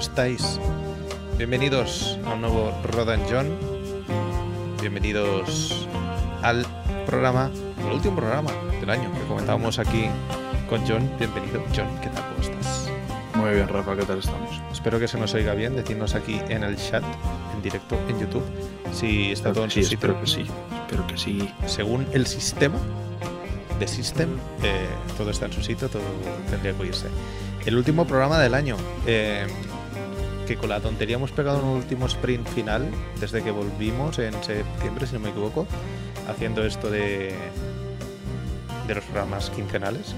estáis? Bienvenidos a un nuevo Rodan John. Bienvenidos al programa, el último programa del año que comentábamos aquí con John. Bienvenido, John, ¿qué tal? ¿Cómo estás? Muy bien, Rafa, ¿qué tal estamos? Espero que se nos oiga bien, decirnos aquí en el chat, en directo en YouTube, si está todo en sí, su sitio. espero que sí. Espero que sí. Según el sistema de System, eh, todo está en su sitio, todo tendría que oírse. El último programa del año, eh, que con la tontería hemos pegado un último sprint final desde que volvimos en septiembre, si no me equivoco, haciendo esto de, de los programas quincenales.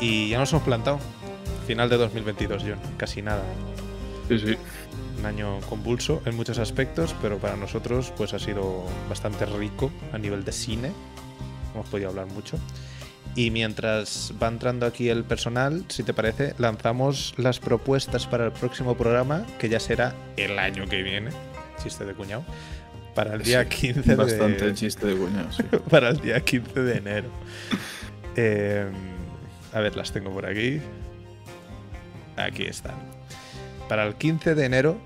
Y ya nos hemos plantado. Final de 2022, John. Casi nada. Sí, sí. Un año convulso en muchos aspectos, pero para nosotros pues ha sido bastante rico a nivel de cine. Hemos podido hablar mucho. Y mientras va entrando aquí el personal, si te parece, lanzamos las propuestas para el próximo programa, que ya será el año que viene. Chiste de cuñado. Para el día 15 Bastante de... chiste de cuñado, sí. para el día 15 de enero. Eh, a ver, las tengo por aquí. Aquí están. Para el 15 de enero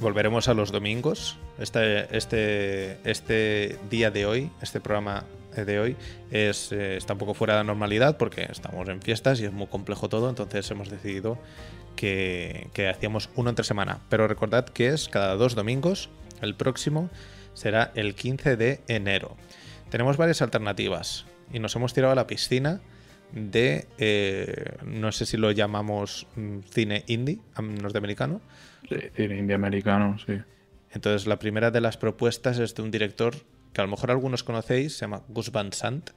volveremos a los domingos. Este, este, este día de hoy, este programa de hoy, es, eh, está un poco fuera de la normalidad porque estamos en fiestas y es muy complejo todo. Entonces hemos decidido que, que hacíamos uno entre semana. Pero recordad que es cada dos domingos. El próximo será el 15 de enero. Tenemos varias alternativas y nos hemos tirado a la piscina de, eh, no sé si lo llamamos mm, cine indie am- norteamericano. Sí, cine indie americano, sí. Entonces la primera de las propuestas es de un director que a lo mejor algunos conocéis, se llama Gus Van Sant.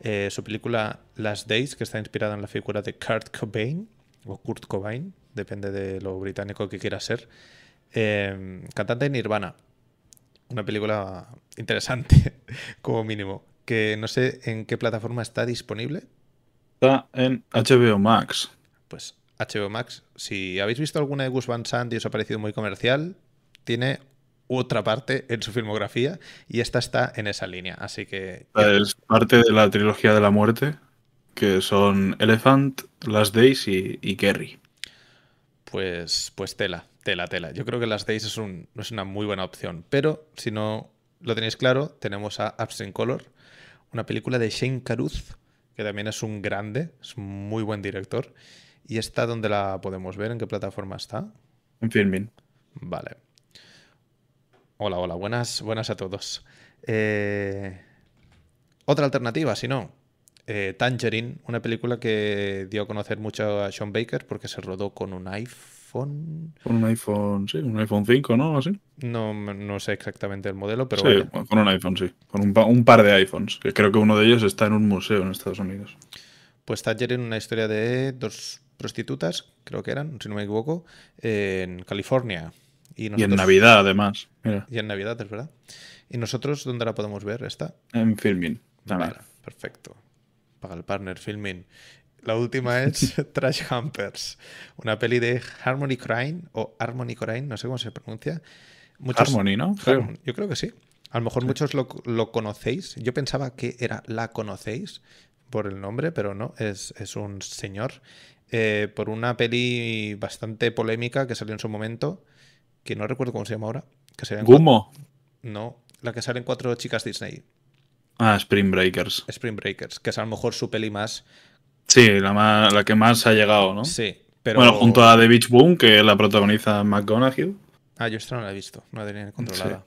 Eh, su película Last Days, que está inspirada en la figura de Kurt Cobain, o Kurt Cobain, depende de lo británico que quiera ser. Eh, cantante de Nirvana. Una película interesante, como mínimo. Que no sé en qué plataforma está disponible. Está en HBO Max. Pues HBO Max, si habéis visto alguna de Gus Van Sant y os ha parecido muy comercial, tiene otra parte en su filmografía y esta está en esa línea. Así que Es parte de la trilogía de la muerte, que son Elephant, Last Days y, y Kerry. pues, pues tela, tela, tela. Yo creo que las Days es, un- es una muy buena opción. Pero si no lo tenéis claro, tenemos a Absent Color, una película de Shane Carruth, que también es un grande, es un muy buen director. Y esta, ¿dónde la podemos ver? ¿En qué plataforma está? En Filmin. Vale. Hola, hola, buenas, buenas a todos. Eh, otra alternativa, si no, eh, Tangerine, una película que dio a conocer mucho a Sean Baker porque se rodó con un iPhone. Con un iPhone, sí, un iPhone 5, ¿no? Así. No, no sé exactamente el modelo, pero sí, vaya. con un iPhone, sí. Con un, pa- un par de iPhones. Que creo que uno de ellos está en un museo en Estados Unidos. Pues Tangerine, una historia de dos prostitutas, creo que eran, si no me equivoco, en California. Y, Y en Navidad, además. Mira, Y en Navidad, es verdad. ¿Y nosotros dónde la podemos ver esta? en Filmin. Vale, perfecto. Paga el partner, filming. La última es Trash Humpers, una peli de Harmony Corrine o Harmony Corrine, no sé cómo se pronuncia. Muchos- Harmony, ¿no? Creo. Yo creo que sí. A lo mejor muchos lo, lo conocéis. Yo pensaba que era la conocéis por el nombre, pero no, es, es un señor. eh, por una peli bastante polémica que salió en su momento, que no recuerdo cómo se llama ahora. Que Gumo. No, la que salen cuatro chicas Disney. Ah, Spring Breakers. Spring Breakers, que es a lo mejor su peli más. Sí, la, más- la que más ha llegado, ¿no? Sí, pero. Bueno, junto a The Beach Boom, que la protagoniza McGonagall. Ah, yo esta no la he visto, no la tenía controlada.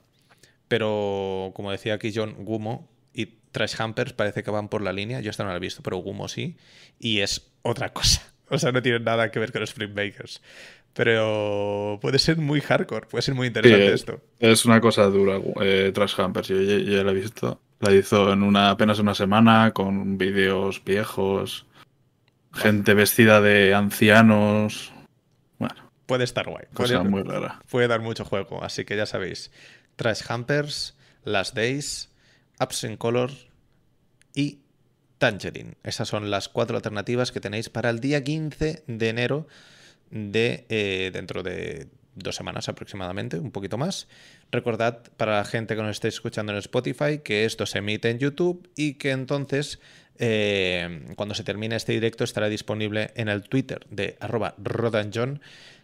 Pero, como decía aquí John, Gumo y Trash Humpers parece que van por la línea. Yo esta no la he visto, pero Gumo sí. Y es otra cosa. O sea, no tiene nada que ver con Spring Breakers. Pero puede ser muy hardcore, puede ser muy interesante Sí, esto. Es una cosa dura, eh, Trash Humpers. Yo ya, ya la he visto. La hizo en una apenas una semana con vídeos viejos, gente vestida de ancianos. Bueno, Puede estar guay. cosa Puede- muy rara. puede dar mucho juego. Así que ya sabéis: Trash Humpers, Last Days, Absent Color y Tangerine. Esas son las cuatro alternativas que tenéis para el día 15 de enero de eh, dentro de dos semanas aproximadamente, un poquito más. Recordad para la gente que nos esté escuchando en Spotify que esto se emite en YouTube y que entonces eh, cuando se termine este directo estará disponible en el Twitter de arroba rodanjohn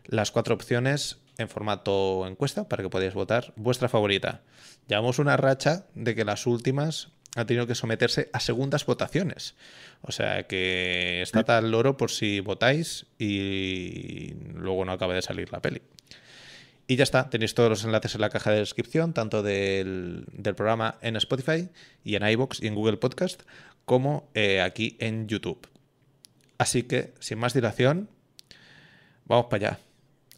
las cuatro opciones en formato encuesta para que podáis votar vuestra favorita. Llevamos una racha de que las últimas han tenido que someterse a segundas votaciones. O sea que está tal loro por si votáis y luego no acaba de salir la peli. Y ya está, tenéis todos los enlaces en la caja de descripción, tanto del, programa en Spotify y en iBox y en Google Podcast, como eh, aquí en YouTube. Así que, sin más dilación, vamos para allá.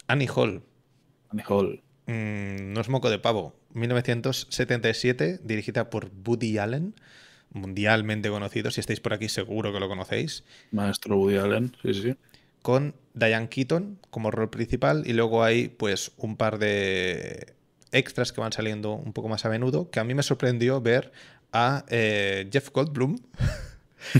Annie Hall. Annie Hall. Mm, no es moco de pavo. 1977, dirigida por Woody Allen, mundialmente conocido. Si estáis por aquí, seguro que lo conocéis. Maestro Woody Allen, sí, sí. Con Diane Keaton como rol principal y luego hay pues un par de extras que van saliendo un poco más a menudo, que a mí me sorprendió ver a eh, Jeff Goldblum.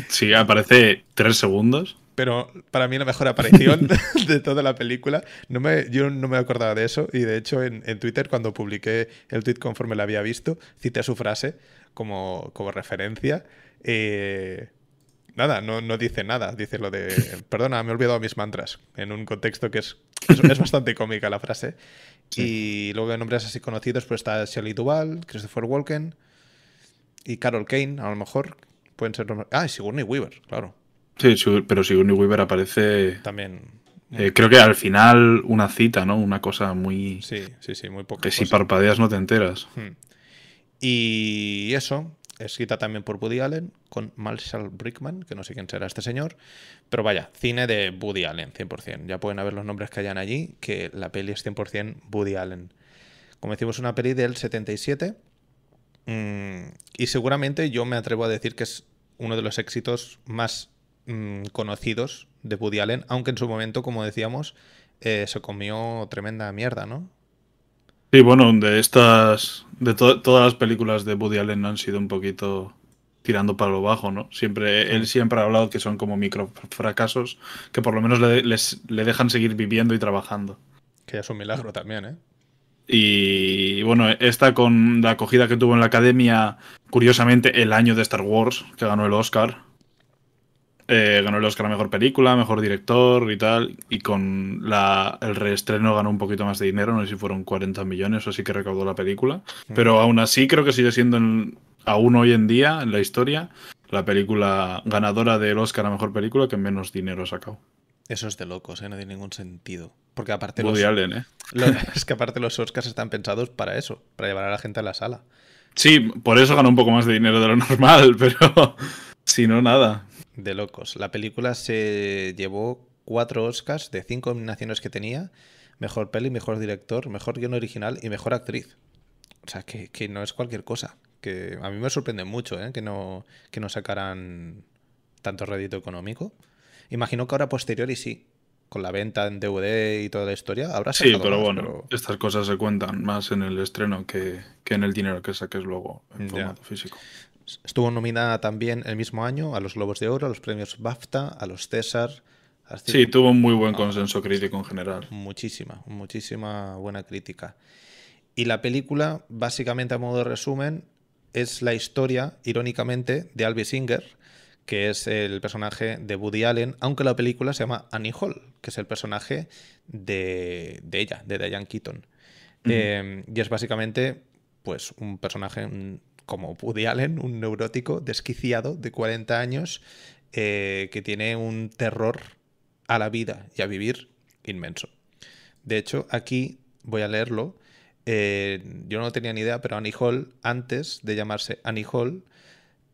Sí, aparece tres segundos. Pero para mí la mejor aparición de toda la película, no me, yo no me acordaba de eso y de hecho en, Twitter cuando publiqué el tweet conforme la había visto, cité su frase como, como referencia. Eh, nada, no, no, dice nada, dice lo de, perdona, me he olvidado mis mantras, en un contexto que es, es, bastante cómica la frase. Y luego en nombres así conocidos pues está Shelley Duvall, Christopher Walken y Carol Kane, a lo mejor, pueden ser... Ah, y Sigourney Weaver, claro. Sí, pero Sigourney Weaver aparece. También. Eh, creo que al final una cita, ¿no? Una cosa muy. Sí, sí, sí, muy poco. Que si parpadeas no te enteras. Hmm. Y eso, escrita también por Woody Allen, con Marshall Brickman, que no sé quién será este señor. Pero vaya, cine de Woody Allen, 100%. Ya pueden haber los nombres que hayan allí, que la peli es 100% Woody Allen. Como decimos, una peli del 77. Mm, y seguramente yo me atrevo a decir que es uno de los éxitos más Mm, conocidos de Woody Allen, aunque en su momento, como decíamos, eh, se comió tremenda mierda, ¿no? Sí, bueno, de estas, de todas las películas de Woody Allen han sido un poquito tirando para lo bajo, ¿no? Siempre, él siempre ha hablado que son como micro fracasos que por lo menos le, le dejan seguir viviendo y trabajando. Que es un milagro también, ¿eh? Y bueno, esta con la acogida que tuvo en la academia, curiosamente el año de Star Wars, que ganó el Oscar, eh, ganó el Oscar a Mejor Película, Mejor Director y tal. Y con la, el reestreno ganó un poquito más de dinero, no sé si fueron 40 millones o así que recaudó la película. Pero aún así creo que sigue siendo, aún hoy en día, en la historia, la película ganadora del Oscar a Mejor Película que menos dinero ha sacado. Eso es de locos, ¿eh? no tiene ningún sentido. Porque aparte los, ¿eh? es que aparte los Oscars están pensados para eso, para llevar a la gente a la sala. Sí, por eso ganó un poco más de dinero de lo normal, pero si no, nada de locos. La película se llevó cuatro Oscars de cinco nominaciones que tenía. Mejor peli, mejor director, mejor guion original y mejor actriz. O sea, que, no es cualquier cosa. Que a mí me sorprende mucho ¿eh? que, no, que no sacaran tanto rédito económico. Imagino que ahora posteriori sí. Con la venta en DVD y toda la historia, habrá Sí, pero bueno, estas cosas se cuentan más en el estreno que, en el dinero que saques luego en formato físico. Estuvo nominada también el mismo año a los Globos de Oro, a los premios BAFTA, a los César. Sí, tuvo un muy buen consenso crítico en general. Muchísima, muchísima buena crítica. Y la película, básicamente a modo de resumen, es la historia, irónicamente, de Albi Singer, que es el personaje de Woody Allen, aunque la película se llama Annie Hall, que es el personaje de, ella, de Diane Keaton. Eh, y es básicamente pues un personaje, como Woody Allen, un neurótico desquiciado de 40 años eh, que tiene un terror a la vida y a vivir inmenso. De hecho, aquí voy a leerlo. Eh, yo no tenía ni idea, pero Annie Hall, antes de llamarse Annie Hall,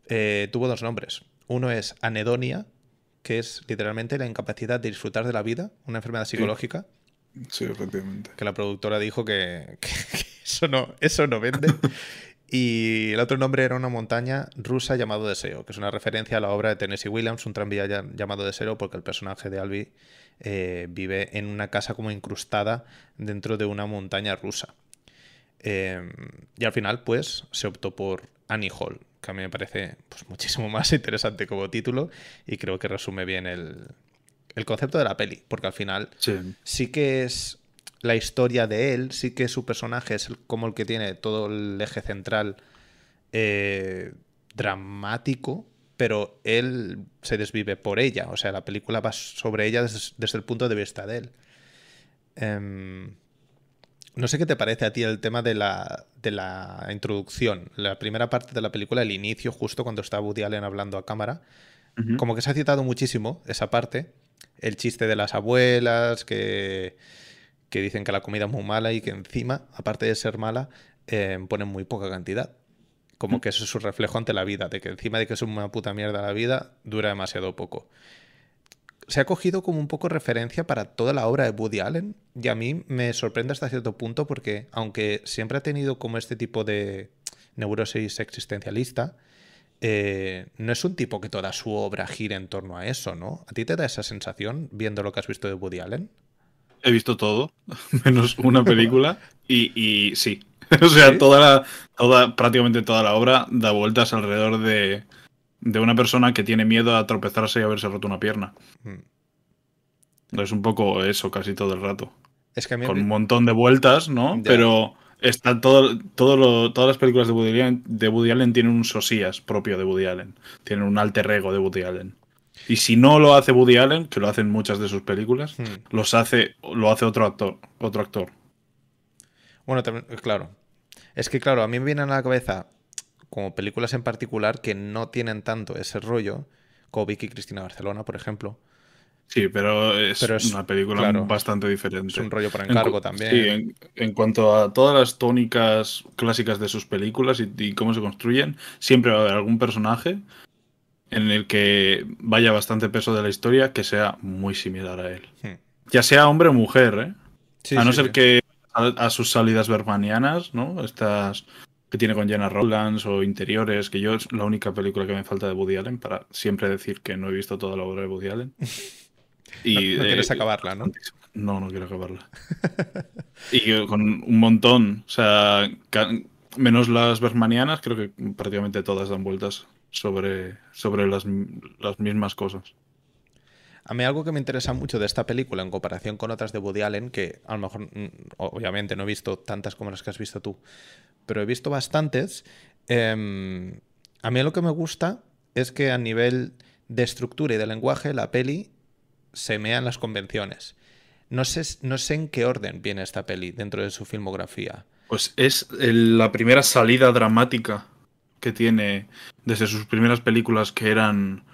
eh, tuvo dos nombres. Uno es anedonia, que es literalmente la incapacidad de disfrutar de la vida, una enfermedad psicológica. Sí, efectivamente. Que la productora dijo que, eso, no, eso no vende. Y el otro nombre era una montaña rusa llamado Deseo, que es una referencia a la obra de Tennessee Williams, un tranvía llamado Deseo, porque el personaje de Albi eh, vive en una casa como incrustada dentro de una montaña rusa. Em, y al final, pues, se optó por Annie Hall, que a mí me parece pues, muchísimo más interesante como título y creo que resume bien el, el concepto de la peli, porque al final sí que es la historia de él, sí que su personaje es como el que tiene todo el eje central eh, dramático, pero él se desvive por ella. O sea, la película va sobre ella desde, el punto de vista de él. Em, no sé qué te parece a ti el tema de la, de la introducción, la primera parte de la película, el inicio, justo cuando está Woody Allen hablando a cámara. Como que se ha citado muchísimo esa parte, el chiste de las abuelas, que, que dicen que la comida es muy mala y que encima, aparte de ser mala, eh, ponen muy poca cantidad. Como que eso es su reflejo ante la vida, de que encima de que es una puta mierda la vida, dura demasiado poco. Se ha cogido como un poco referencia para toda la obra de Woody Allen y a mí me sorprende hasta cierto punto porque aunque siempre ha tenido como este tipo de neurosis existencialista, eh, no es un tipo que toda su obra gire en torno a eso, ¿no? ¿A ti te da esa sensación viendo lo que has visto de Woody Allen? He visto todo, menos una película, y, y sí, o sea, toda la, toda, prácticamente toda la obra da vueltas alrededor de, de una persona que tiene miedo a tropezarse y haberse roto una pierna. Mm. Es un poco eso casi todo el rato. Es que Con un montón de vueltas, ¿no? Pero está todo, todo todas las películas de Woody, Allen, de Woody Allen tienen un sosías propio de Woody Allen. Tienen un alter ego de Woody Allen. Y si no lo hace Woody Allen, que lo hacen muchas de sus películas, mm. los hace, lo hace otro actor, otro actor. Bueno, también, claro, es que, claro, a mí me vienen a la cabeza como películas en particular que no tienen tanto ese rollo, como Vicky Cristina Barcelona, por ejemplo. Sí, pero es, una película bastante diferente. Es un rollo por encargo también. Sí, en, cuanto a todas las tónicas clásicas de sus películas y, cómo se construyen, siempre va a haber algún personaje en el que vaya bastante peso de la historia que sea muy similar a él. Hmm. Ya sea hombre o mujer, ¿eh? a no ser que a, sus salidas bermanianas, ¿no? Estas que tiene con Jenna Rowlands o Interiores, que yo es la única película que me falta de Woody Allen para siempre decir que no he visto toda la obra de Woody Allen. Y, no, quieres acabarla, ¿no? No, no quiero acabarla. y con un montón, o sea, menos las bermanianas, creo que prácticamente todas dan vueltas sobre, sobre las, las mismas cosas. A mí algo que me interesa mucho de esta película en comparación con otras de Woody Allen, que a lo mejor, mm, obviamente no he visto tantas como las que has visto tú, pero he visto bastantes, em, a mí lo que me gusta es que a nivel de estructura y de lenguaje la peli se mean las convenciones. No sé, no sé en qué orden viene esta peli dentro de su filmografía. Pues es la primera salida dramática que tiene desde sus primeras películas que eran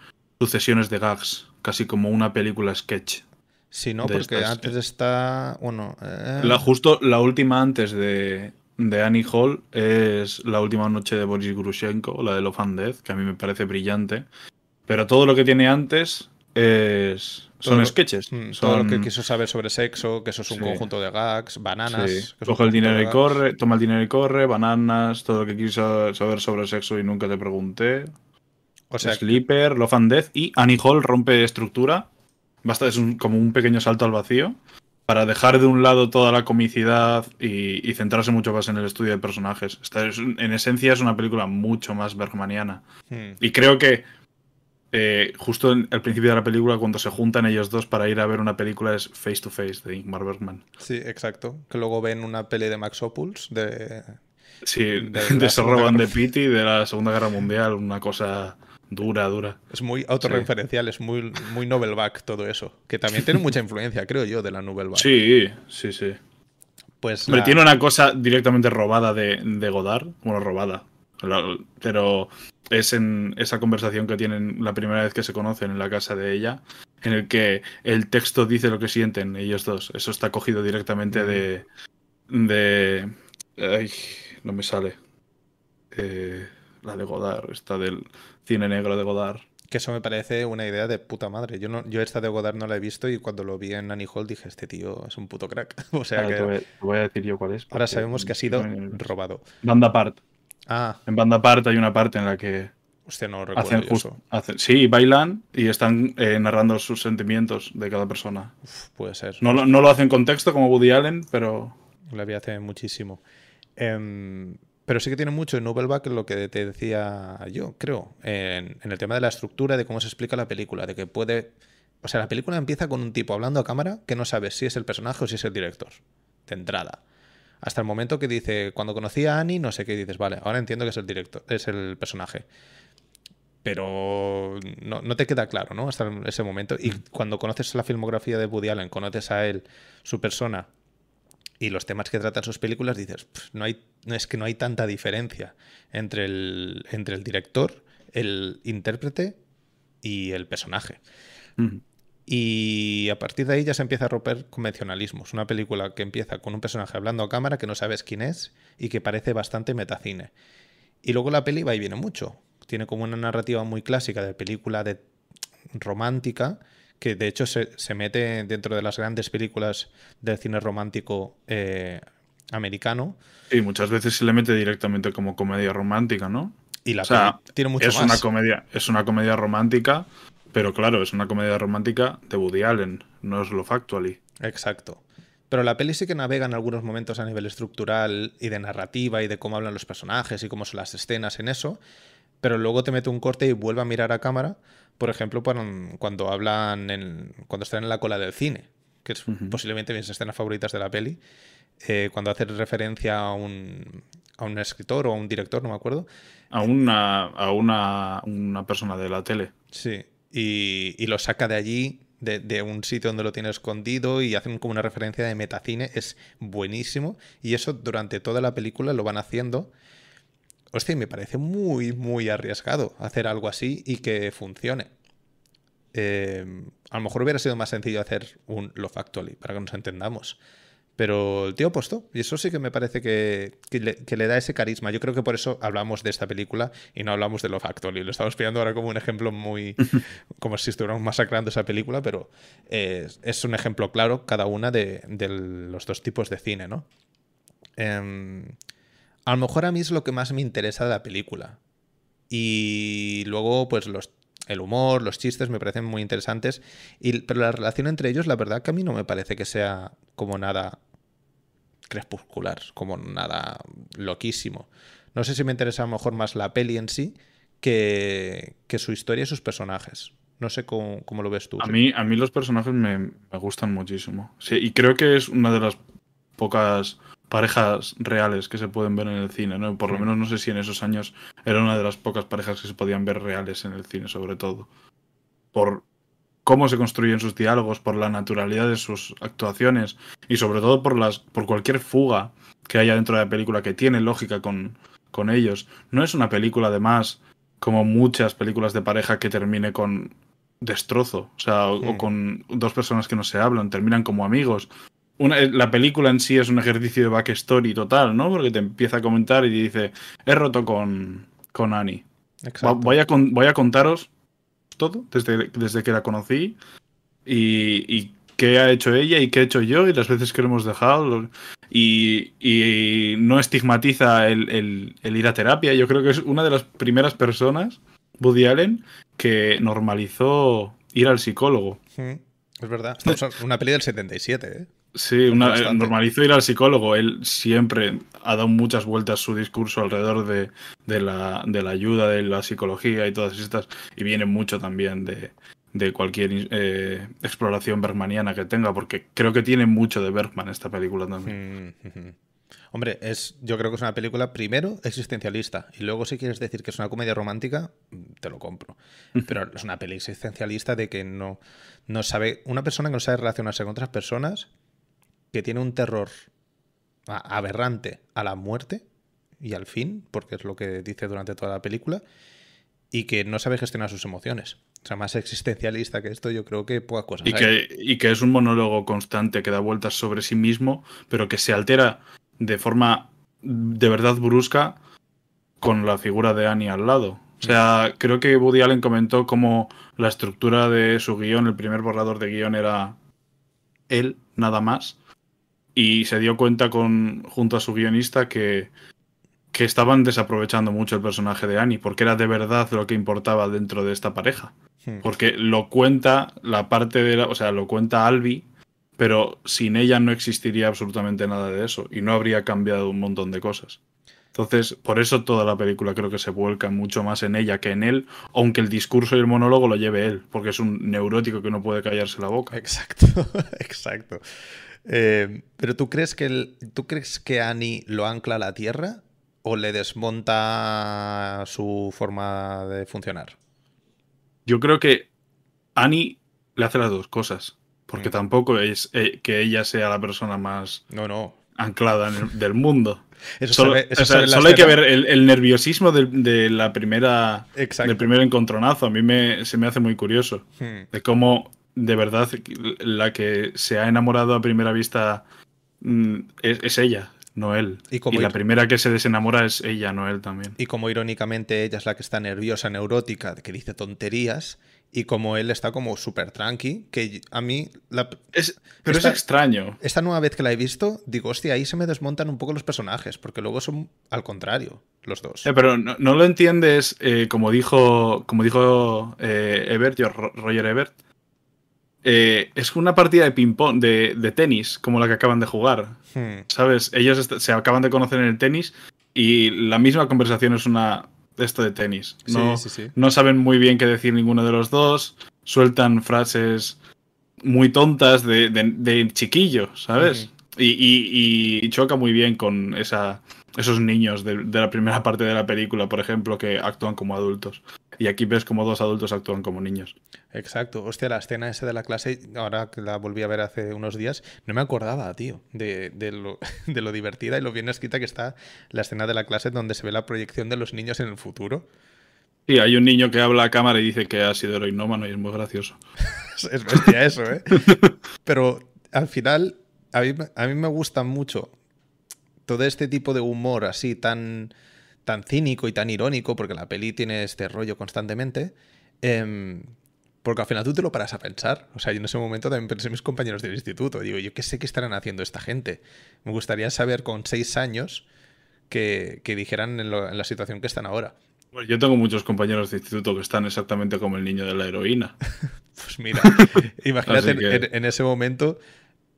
sucesiones de gags casi como una película sketch. Sí, ¿no? Porque antes está. Bueno. Eh, la, justo la última antes de, de Annie Hall es La última noche de Boris Grushenko, la de Love and Death, que a mí me parece brillante. Pero todo lo que tiene antes es. Son sketches. Mm, todo lo que quiso saber sobre sexo, que eso es un conjunto de gags, bananas. Coge el dinero y corre, toma el dinero y corre, bananas, todo lo que quiso saber sobre sexo y nunca te pregunté. O sea, Sleeper, Love and Death y Annie Hall rompe estructura. Basta, es como un pequeño salto al vacío para dejar de un lado toda la comicidad y, centrarse mucho más en el estudio de personajes. Esta en esencia es una película mucho más bergmaniana. Hmm. Y creo que eh, justo al principio de la película, cuando se juntan ellos dos para ir a ver una película, es Face to Face de Ingmar Bergman. Sí, exacto. Que luego ven una peli de Max Opus de... Sí, de, de, de Pitti de la Segunda Guerra Mundial, una cosa Dura, dura. Es muy autorreferencial, es muy, muy Novelback todo eso. Que también tiene mucha influencia, creo yo, de la Novelback. Sí, sí, sí. Pues Me tiene una cosa directamente robada de, de Godard. Bueno, robada. Pero es en esa conversación que tienen la primera vez que se conocen en la casa de ella, en el que el texto dice lo que sienten ellos dos. Eso está cogido directamente de. de. Ay, no me sale. Eh, la de Godard, esta del cine negro de Godard. Que eso me parece una idea de puta madre. Yo no, yo esta de Godard no la he visto y cuando lo vi en Annie Hall dije, este tío es un puto crack. o sea que... Te voy, a decir yo cuál es. Ahora sabemos que ha sido robado. Banda Part. Ah. En Banda Part hay una parte en la que... Hostia, no recuerdo eso. sí, bailan y están eh, narrando sus sentimientos de cada persona. puede ser. No, no, lo hacen con texto como Woody Allen, pero... Lo había hace muchísimo. Eh, pero sí que tiene mucho en Novelback lo que te decía yo, creo, en, el tema de la estructura, de cómo se explica la película, de que puede... O sea, la película empieza con un tipo hablando a cámara que no sabes si es el personaje o si es el director, de entrada. Hasta el momento que dice, cuando conocí a Annie, no sé qué, dices, vale, ahora entiendo que es el director, es el personaje. pero no, no, te queda claro, ¿no? Hasta ese momento. Y cuando conoces la filmografía de Woody Allen, conoces a él, su persona y los temas que tratan sus películas, dices, no hay, es que no hay tanta diferencia entre el, entre el director, el intérprete y el personaje. Y a partir de ahí ya se empieza a romper convencionalismos. Una película que empieza con un personaje hablando a cámara que no sabes quién es y que parece bastante metacine. Y luego la peli va y viene mucho. Tiene como una narrativa muy clásica de película de romántica que de hecho se, mete dentro de las grandes películas del cine romántico eh, americano. Y muchas veces se le mete directamente como comedia romántica, ¿no? Y la o tiene mucho es más. Una comedia, es una comedia romántica, pero claro, es una comedia romántica de Woody Allen, no es lo Factually. Exacto. Pero la peli sí que navega en algunos momentos a nivel estructural y de narrativa y de cómo hablan los personajes y cómo son las escenas en eso. Pero luego te mete un corte y vuelve a mirar a cámara por ejemplo, cuando hablan, en, cuando están en la cola del cine, que es posiblemente mis escenas favoritas de la peli, eh, cuando hace referencia a un, a un escritor o a un director, no me acuerdo. A una, a una, una persona de la tele. Sí, y, lo saca de allí, de, de, un sitio donde lo tiene escondido y hacen como una referencia de metacine, es buenísimo. Y eso durante toda la película lo van haciendo hostia, me parece muy, muy arriesgado hacer algo así y que funcione. Eh, a lo mejor hubiera sido más sencillo hacer un Love Actually, para que nos entendamos. Pero el tío apostó, y eso sí que me parece que, le, da ese carisma. Yo creo que por eso hablamos de esta película y no hablamos de Love Actually. Lo estamos pidiendo ahora como un ejemplo muy. como si estuviéramos masacrando esa película, pero es un ejemplo claro, cada una de, los dos tipos de cine, ¿no? Em, a lo mejor a mí es lo que más me interesa de la película. Y luego, pues los, el humor, los chistes me parecen muy interesantes. Y, pero la relación entre ellos, la verdad que a mí no me parece que sea como nada crepuscular, como nada loquísimo. No sé si me interesa a lo mejor más la peli en sí que, que su historia y sus personajes. No sé cómo, lo ves tú. A mí, a mí los personajes me, me gustan muchísimo. Sí, y creo que es una de las pocas parejas reales que se pueden ver en el cine, ¿no? Por lo menos no sé si en esos años era una de las pocas parejas que se podían ver reales en el cine, sobre todo. Por cómo se construyen sus diálogos, por la naturalidad de sus actuaciones y sobre todo por las por cualquier fuga que haya dentro de la película que tiene lógica con, con ellos. No es una película además como muchas películas de pareja que termine con destrozo, o sea, o, con dos personas que no se hablan, terminan como amigos eh, la película en sí es un ejercicio de backstory total, ¿no? Porque te empieza a comentar y dice, he roto con, con Annie. Voy a, voy a contaros todo desde, desde que la conocí y, qué ha hecho ella y qué he hecho yo y las veces que lo hemos dejado. Y, y no estigmatiza el, el, ir a terapia. Yo creo que es una de las primeras personas, Woody Allen, que normalizó ir al psicólogo. Es verdad. una peli del 77, ¿eh? Sí, una, eh, normalizó ir al psicólogo. Él siempre ha dado muchas vueltas su discurso alrededor de, de, la, de la, ayuda, de la psicología y todas estas. Y viene mucho también de, de cualquier eh, exploración bergmaniana que tenga, porque creo que tiene mucho de Bergman esta película también. Mm, Hombre, es, yo creo que es una película primero existencialista y luego si quieres decir que es una comedia romántica, te lo compro. Pero es una peli existencialista de que no, no sabe, una persona que no sabe relacionarse con otras personas que tiene un terror aberrante a la muerte y al fin, porque es lo que dice durante toda la película, y que no sabe gestionar sus emociones. O sea, más existencialista que esto, yo creo que pocas cosas. Y, que, y que es un monólogo constante que da vueltas sobre sí mismo, pero que se altera de forma de verdad brusca con la figura de Annie al lado. O sea, creo que Woody Allen comentó cómo la estructura de su guion, el primer borrador de guion era él, nada más y se dio cuenta con, junto a su guionista que, que estaban desaprovechando mucho el personaje de Annie, porque era de verdad lo que importaba dentro de esta pareja. Hmm. Porque lo cuenta la parte de la, o sea, lo cuenta Albi, pero sin ella no existiría absolutamente nada de eso y no habría cambiado un montón de cosas. Entonces, por eso toda la película creo que se vuelca mucho más en ella que en él, aunque el discurso y el monólogo lo lleve él, porque es un neurótico que no puede callarse la boca. Exacto, exacto. Eh, pero ¿tú crees, que ¿tú crees que Annie lo ancla a la Tierra o le desmonta su forma de funcionar? yo creo que Annie le hace las dos cosas. Porque Mm. tampoco es eh, que ella sea la persona más No, no. anclada en el- del mundo. Eso Solo, eso o sea, hay que ver el, el nerviosismo del- de, la primera, Exacto. del primer encontronazo. A mí me, se me hace muy curioso. Hmm. De cómo, de verdad, la que se ha enamorado a primera vista mm, es, es ella, no él. Y Y, como la primera que se desenamora es ella, no él también. Y como irónicamente ella es la que está nerviosa, neurótica, que dice tonterías, y como él está como súper tranqui, que a mí, la- Es, pero Esta- es extraño. esta nueva vez que la he visto, digo, hostia, ahí se me desmontan un poco los personajes, porque luego son al contrario, los dos. Eh, pero no, no lo entiendes, eh, como dijo, como dijo eh, Ebert, yo- Roger Ebert. Eh, es una partida de ping-pong, de, de tenis, como la que acaban de jugar. Hmm. ¿Sabes? Ellos se acaban de conocer en el tenis y la misma conversación es una de esto de tenis. No, sí, sí, sí. no saben muy bien qué decir ninguno de los dos, sueltan frases muy tontas de, de- de chiquillo, ¿sabes? y, y- y choca muy bien con esa, esos niños de la primera parte de la película, por ejemplo, que actúan como adultos. Y aquí ves como dos adultos actúan como niños. Exacto. Hostia, la escena esa de la clase, ahora que la volví a ver hace unos días, no me acordaba, tío, de, de lo, de lo divertida y lo bien escrita que está la escena de la clase donde se ve la proyección de los niños en el futuro. Sí, hay un niño que habla a cámara y dice que ha sido heroinómano y es muy gracioso. Es, es bestia eso, ¿eh? Pero al final, a mí, a mí me gusta mucho todo este tipo de humor así tan, tan cínico y tan irónico, porque la peli tiene este rollo constantemente. em, porque al final tú te lo paras a pensar. O sea, yo en ese momento también pensé en mis compañeros del instituto. Digo, yo qué sé qué estarán haciendo esta gente. Me gustaría saber con seis años que, que dijeran en, lo- en la situación que están ahora. Bueno, yo tengo muchos compañeros de instituto que están exactamente como el niño de la heroína. Pues mira, imagínate Así que- en, en ese momento,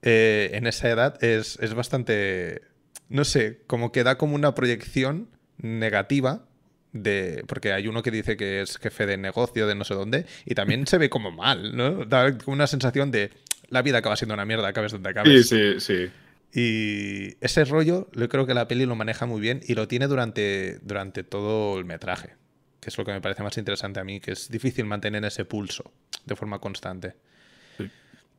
eh, en esa edad, es, es bastante, no sé, como que da como una proyección negativa de, porque hay uno que dice que es jefe de negocio de no sé dónde, y también se ve como mal, ¿no? Da una sensación de la vida acaba siendo una mierda, acabes donde Sí, acabes. sí, sí. Y ese rollo, yo creo que la peli lo maneja muy bien y lo tiene durante, durante todo el metraje, que es lo que me parece más interesante a mí, que es difícil mantener ese pulso de forma constante. Sí.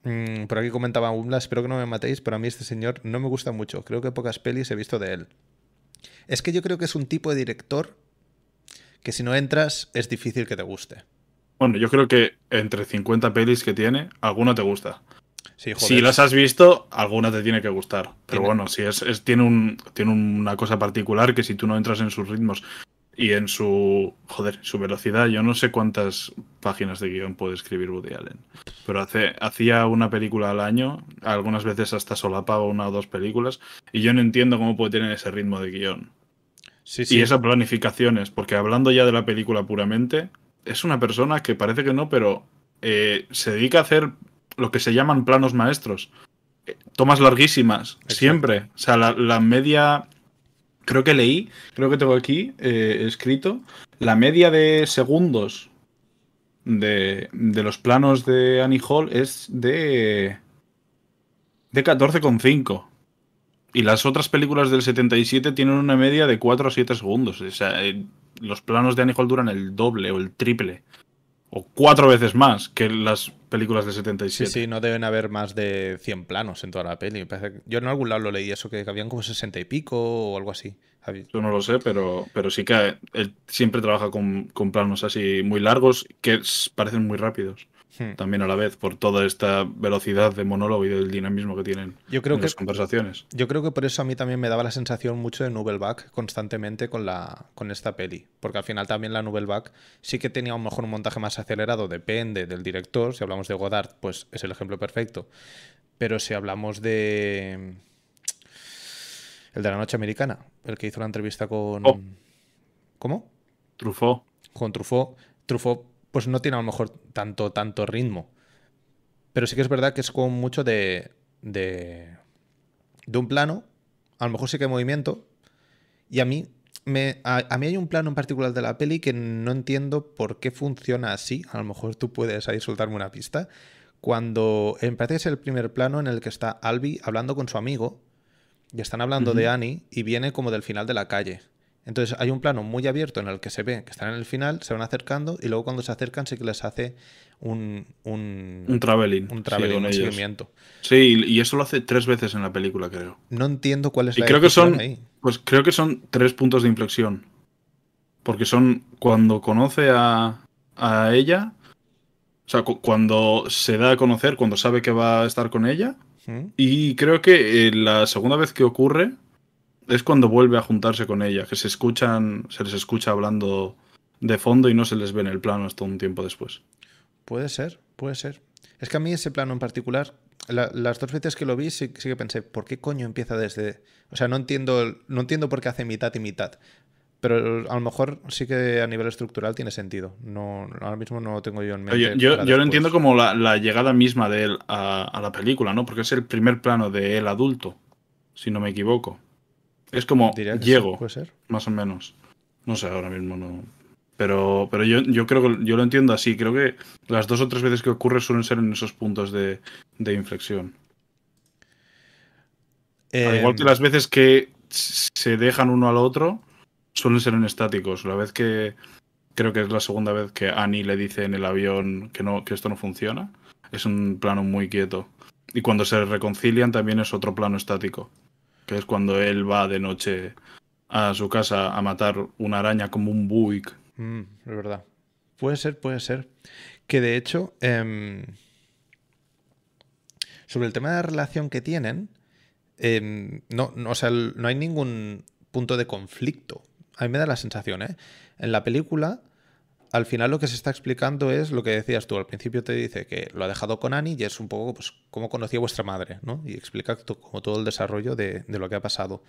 Mm, por aquí comentaba Umla, espero que no me matéis, pero a mí este señor no me gusta mucho. Creo que pocas pelis he visto de él. Es que yo creo que es un tipo de director que si no entras es difícil que te guste. Bueno, yo creo que entre 50 pelis que tiene, alguna te gusta. Sí, joder. Si las has visto, alguna te tiene que gustar. Pero Tiene- bueno, si es, es- tiene, un, tiene una cosa particular que si tú no entras en sus ritmos y en su, joder, su velocidad, yo no sé cuántas páginas de guion puede escribir Woody Allen. Pero hace, hacía una película al año, algunas veces hasta solapaba una o dos películas, y yo no entiendo cómo puede tener ese ritmo de guion. Sí, sí. Y esas planificaciones, porque hablando ya de la película puramente, es una persona que parece que no, pero eh, se dedica a hacer lo que se llaman planos maestros. Eh, Tomas larguísimas, Exacto. siempre. O sea, la, la media, creo que leí, creo que tengo aquí eh, escrito, la media de segundos de, de los planos de Annie Hall es de, de 14,5. Y las otras películas del 77 tienen una media de 4 o 7 segundos. O sea, eh, los planos de Annie Hall duran el doble o el triple. O cuatro veces más que las películas Sí, 77. sí, no deben haber más de 100 planos en toda la peli. Yo en algún lado lo leí eso, que habían como 60 y pico o algo así. Yo no lo sé, pero, pero sí que él siempre trabaja con, con planos así muy largos que parecen muy rápidos. Hmm. También a la vez, por toda esta velocidad de monólogo y del dinamismo que tienen Yo creo en que las conversaciones. Yo creo que por eso a mí también me daba la sensación mucho de Nouvelle constantemente con, la, con esta peli. Porque al final también la Nouvelle sí que tenía a lo mejor un montaje más acelerado, depende del director. Si hablamos de Godard, pues es el ejemplo perfecto. Pero si hablamos de. El de la noche americana, el que hizo la entrevista con. Oh. ¿Cómo? Truffaut. Con Truffaut. Truffaut, pues no tiene a lo mejor tanto, tanto ritmo. Pero sí que es verdad que es como mucho de. de. de un plano. A lo mejor sí que hay movimiento. Y a mí. Me, a, a mí hay un plano en particular de la peli que no entiendo por qué funciona así. A lo mejor tú puedes ahí soltarme una pista. Cuando. Me parece que es el primer plano en el que está Albi hablando con su amigo. Y están hablando de Annie. Y viene como del final de la calle. Entonces hay un plano muy abierto en el que se ve que están en el final, se van acercando y luego cuando se acercan sí que les hace un... Un, Un traveling. un sí, traveling, con un ellos. seguimiento. Sí, y eso lo hace tres veces en la película, creo. No entiendo cuál es Y la creo que son, ahí. pues creo que son tres puntos de inflexión. Porque son cuando conoce a, a ella, o sea, cu- cuando se da a conocer, cuando sabe que va a estar con ella, ¿Mm? y creo que eh, la segunda vez que ocurre es cuando vuelve a juntarse con ella, que se escuchan, se les escucha hablando de fondo y no se les ve en el plano hasta un tiempo después. Puede ser, puede ser. Es que a mí ese plano en particular, la- las dos veces que lo vi, sí, sí que pensé, ¿por qué coño empieza desde...? O sea, no entiendo, no entiendo por qué hace mitad y mitad. Pero a lo mejor sí que a nivel estructural tiene sentido. No, ahora mismo no lo tengo yo en mente. Yo, yo- yo lo entiendo como la, la llegada misma de él a, a la película, ¿no? Porque es el primer plano de él adulto, si no me equivoco. Es como sí, llego, puede ser. más o menos. No sé, ahora mismo no. Pero, pero yo, yo creo que yo lo entiendo así. Creo que las dos o tres veces que ocurre suelen ser en esos puntos de, de inflexión. Al igual que Em, las veces que se dejan uno al otro, suelen ser en estáticos. La vez que creo que es la segunda vez que Annie le dice en el avión que no, que esto no funciona, es un plano muy quieto. Y cuando se reconcilian también es otro plano estático. Que es cuando él va de noche a su casa a matar una araña como un buick. Mm, es verdad. Puede ser, puede ser. Que de hecho, em, sobre el tema de la relación que tienen, em, no, no, o sea, no hay ningún punto de conflicto. A mí me da la sensación, ¿eh? En la película, al final lo que se está explicando es lo que decías tú. Al principio te dice que lo ha dejado con Annie y es un poco, pues, cómo conocía vuestra madre, ¿no? Y explica como todo el desarrollo de, lo que ha pasado.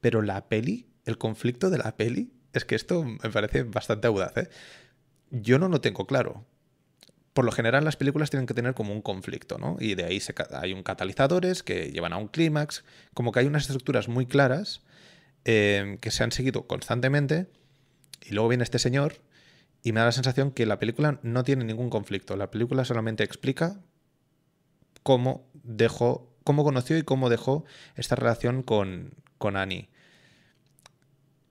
Pero la peli, el conflicto de la peli, es que esto me parece bastante audaz, ¿eh? Yo no lo tengo claro. Por lo general las películas tienen que tener como un conflicto, ¿no? Y de ahí hay un catalizadores que llevan a un clímax, como que hay unas estructuras muy claras eh, que se han seguido constantemente y luego viene este señor y me da la sensación que la película no tiene ningún conflicto. La película solamente explica cómo dejó, cómo conoció y cómo dejó esta relación con, con Annie.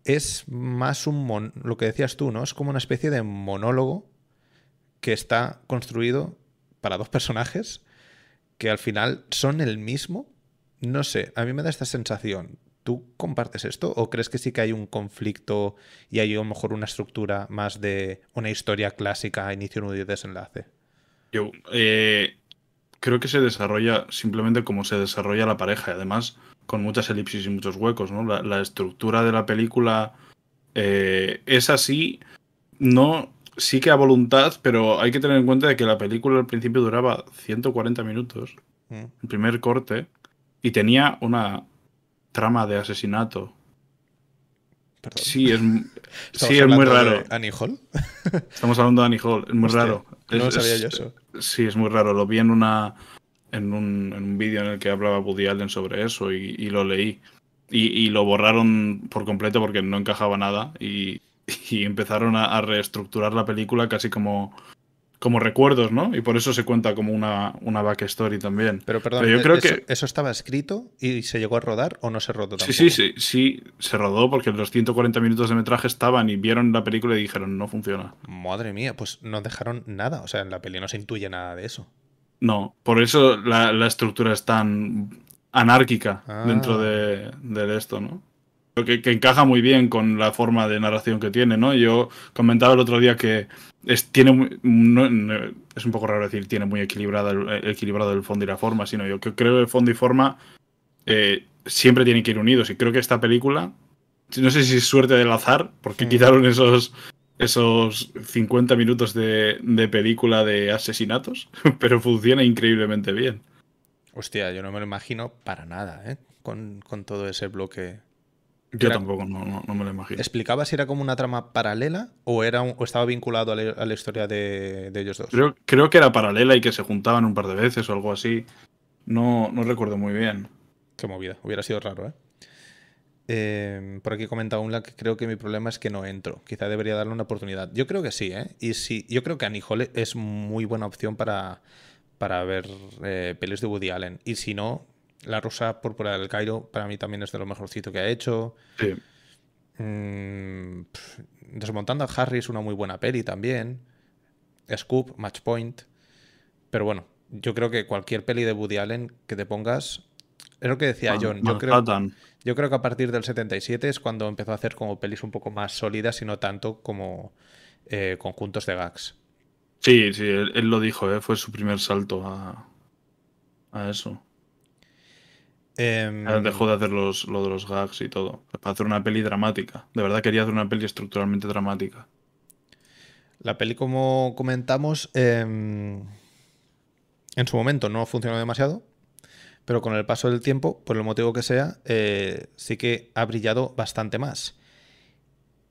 Es más un mon- lo que decías tú, ¿no? Es como una especie de monólogo que está construido para dos personajes que al final son el mismo. No sé, a mí me da esta sensación. ¿Tú compartes esto o crees que sí que hay un conflicto y hay a lo mejor una estructura más de una historia clásica, inicio, nudo y desenlace? Yo eh, creo que se desarrolla simplemente como se desarrolla la pareja, y además con muchas elipsis y muchos huecos, ¿no? La, la estructura de la película eh, es así, no, sí que a voluntad, pero hay que tener en cuenta de que la película al principio duraba 140 minutos, Mm. el primer corte, y tenía una trama de asesinato. Perdón. Sí, es, m- ¿Estamos sí, es muy raro. Annie Hall? Estamos hablando de Annie Hall, es muy Hostia, raro. no Es- lo sabía es- yo eso. Sí, es muy raro. Lo vi en una en un, en un vídeo en el que hablaba Woody Allen sobre eso y, y lo leí. Y, y lo borraron por completo porque no encajaba nada y, y empezaron a, a reestructurar la película casi como, como recuerdos, ¿no? Y por eso se cuenta como una, una backstory también. Pero perdón, Pero yo creo ¿eso, que- ¿eso estaba escrito y se llegó a rodar o no se rodó tampoco? Sí, sí, sí, sí, se rodó porque los 140 minutos de metraje estaban y vieron la película y dijeron no funciona. Madre mía, pues no dejaron nada. O sea, en la peli no se intuye nada de eso. No, por eso la, la estructura es tan anárquica Ah. dentro de, de esto, ¿no? Que, que encaja muy bien con la forma de narración que tiene, ¿no? Yo comentaba el otro día que es, tiene muy- no- no- es un poco raro decir tiene muy equilibrada el, equilibrado el fondo y la forma, sino yo que creo que el fondo y forma eh, siempre tienen que ir unidos. Y creo que esta película, no sé si es suerte del azar, porque quitaron esos, esos 50 minutos de, de película de asesinatos, pero funciona increíblemente bien. Hostia, yo no me lo imagino para nada, ¿eh? Con, con todo ese bloque. Yo Era- tampoco, no, no, no me lo imagino. ¿Explicaba si era como una trama paralela o, era un- o estaba vinculado a la, a la historia de, de ellos dos? Creo, creo que era paralela y que se juntaban un par de veces o algo así. No, no recuerdo muy bien. Qué movida, hubiera sido raro, ¿eh? Eh, por aquí comenta Unla que creo que mi problema es que no entro. Quizá debería darle una oportunidad. Yo creo que sí, ¿eh? Y sí, yo creo que Annie Hall es muy buena opción para, para ver eh, pelis de Woody Allen. Y si no, La Rosa Púrpura del Cairo para mí también es de lo mejorcito que ha hecho. Sí. Mm, Desmontando a Harry es una muy buena peli también. Scoop, Match Point. Pero bueno, yo creo que cualquier peli de Woody Allen que te pongas. Es lo que decía Man- John. Yo creo, Manhattan. yo creo que a partir del 77 es cuando empezó a hacer como pelis un poco más sólidas y no tanto como eh, conjuntos de gags. Sí, sí, él, él lo dijo, ¿eh? fue su primer salto a, a eso. Em, Dejó de hacer los, lo de los gags y todo. Para hacer una peli dramática. De verdad quería hacer una peli estructuralmente dramática. La peli, como comentamos, em, en su momento no funcionó demasiado, pero con el paso del tiempo, por el motivo que sea, eh, sí que ha brillado bastante más.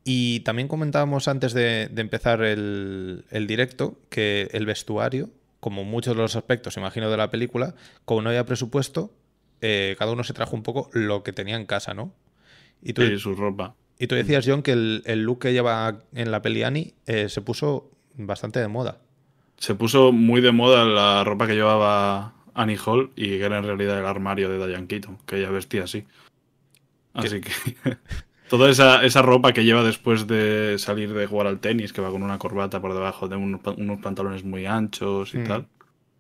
Y también comentábamos antes de, de empezar el, el directo que el vestuario, como muchos de los aspectos, imagino, de la película, como no había presupuesto, eh, cada uno se trajo un poco lo que tenía en casa, ¿no? Y tú, Sí, su ropa. y tú decías, John, que el, el look que lleva en la peli Annie eh, se puso bastante de moda. Se puso muy de moda la ropa que llevaba Annie Hall y que era en realidad el armario de Diane Keaton, que ella vestía así. Así que toda esa, esa ropa que lleva después de salir de jugar al tenis, que va con una corbata por debajo de unos pantalones muy anchos y Mm. tal,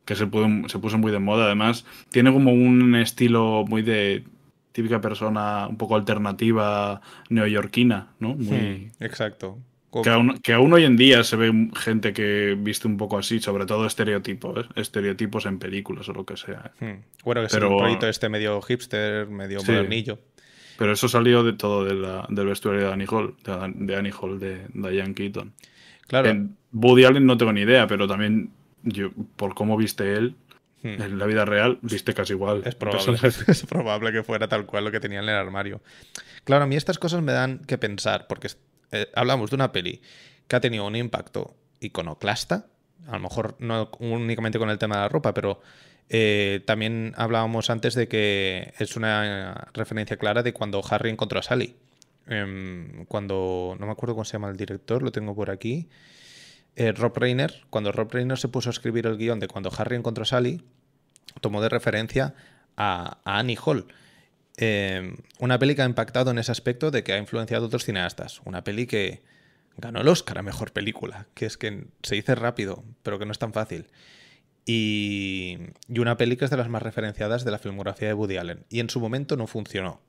que se, pu- se puso muy de moda. Además, tiene como un estilo muy de típica persona un poco alternativa neoyorquina, ¿no? Muy, Hmm, exacto. Que aún, que aún hoy en día se ve gente que viste un poco así, sobre todo estereotipos, ¿eh? estereotipos en películas o lo que sea. Hmm. Bueno, que es Pero- el proyecto este medio hipster, medio Sí. modernillo. Pero eso salió de todo de la- del vestuario de Annie Hall, de, de Annie Hall de Diane Keaton. Claro. En Woody Allen no tengo ni idea, pero también yo, por cómo viste él, Hmm. en la vida real, viste casi igual. Es probable, es probable que fuera tal cual lo que tenía en el armario. Claro, a mí estas cosas me dan que pensar, porque eh, hablamos de una peli que ha tenido un impacto iconoclasta, a lo mejor no únicamente con el tema de la ropa, pero eh, también hablábamos antes de que es una referencia clara de cuando Harry encontró a Sally. Em, cuando, no me acuerdo cómo se llama el director, lo tengo por aquí. Eh, Rob Reiner, cuando Rob Reiner se puso a escribir el guion de cuando Harry encontró a Sally, tomó de referencia a, Annie Hall. Eh, una peli que ha impactado en ese aspecto de que ha influenciado a otros cineastas. Una peli que ganó el Oscar a Mejor Película, que es que se dice rápido, pero que no es tan fácil. Y, y una peli que es de las más referenciadas de la filmografía de Woody Allen. Y en su momento no funcionó.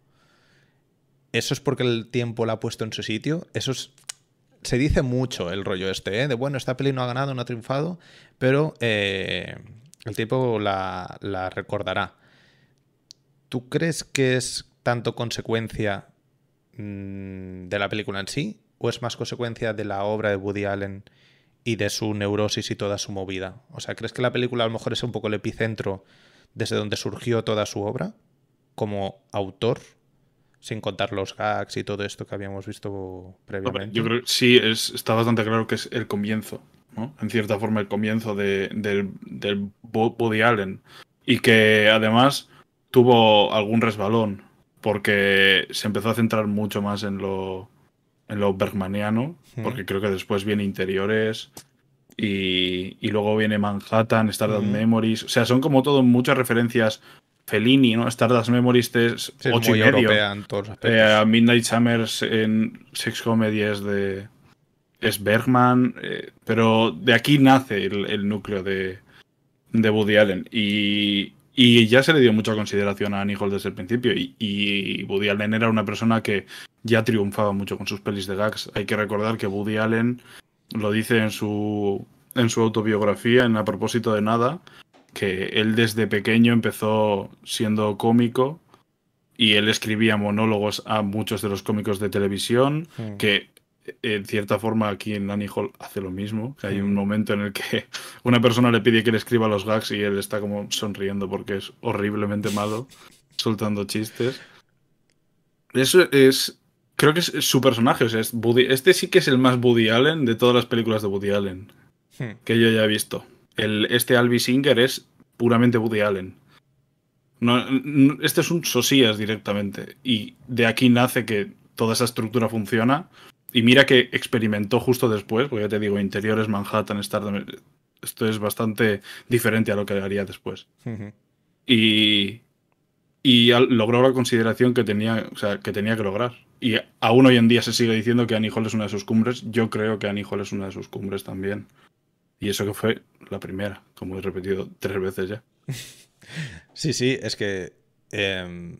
¿Eso es porque el tiempo la ha puesto en su sitio? Eso es... Se dice mucho el rollo este, ¿eh? de bueno, esta peli no ha ganado, no ha triunfado, pero eh, el tiempo la, la recordará. ¿Tú crees que es tanto consecuencia mm, de la película en sí? ¿O es más consecuencia de la obra de Woody Allen y de su neurosis y toda su movida? O sea, ¿crees que la película a lo mejor es un poco el epicentro desde donde surgió toda su obra como autor? Sin contar los gags y todo esto que habíamos visto previamente. Yo creo que sí, es, está bastante claro que es el comienzo, ¿no? En cierta forma, el comienzo de, del, del Woody Allen. Y que además tuvo algún resbalón, porque se empezó a centrar mucho más en lo, en lo bergmaniano, Mm. porque creo que después viene Interiores y, y luego viene Manhattan, Stardust Mm. Memories. O sea, son como todo muchas referencias Fellini, ¿no? Stardust Memories es Sí, es ocho muy y medio. europea en todos los. Eh, Midnight Summers en Sex Comedy es de. Es Bergman, eh, pero de aquí nace el, el núcleo de, de Woody Allen. Y, y ya se le dio mucha consideración a Annie Hall desde el principio. Y, y Woody Allen era una persona que ya triunfaba mucho con sus pelis de gags. Hay que recordar que Woody Allen lo dice en su, en su autobiografía, en A propósito de nada, que él desde pequeño empezó siendo cómico y él escribía monólogos a muchos de los cómicos de televisión, Mm. que en cierta forma aquí en Annie Hall hace lo mismo. que Hay un momento en el que una persona le pide que le escriba los gags y él está como sonriendo porque es horriblemente malo, soltando chistes. Eso es. Creo que es su personaje. O sea, es Woody- este sí que es el más Woody Allen de todas las películas de Woody Allen Hmm. que yo ya he visto. El, este Albi Singer es puramente Woody Allen. No, este es un Sosías directamente. Y de aquí nace que toda esa estructura funciona. Y mira que experimentó justo después, porque ya te digo, interiores, Manhattan, Stardom. Esto es bastante diferente a lo que haría después. Y, y logró la consideración que tenía, o sea, que tenía que lograr. Y aún hoy en día se sigue diciendo que Annie Hall es una de sus cumbres. Yo creo que Annie Hall es una de sus cumbres también. Y eso que fue la primera, como he repetido tres veces ya. Sí, sí, es que. Em,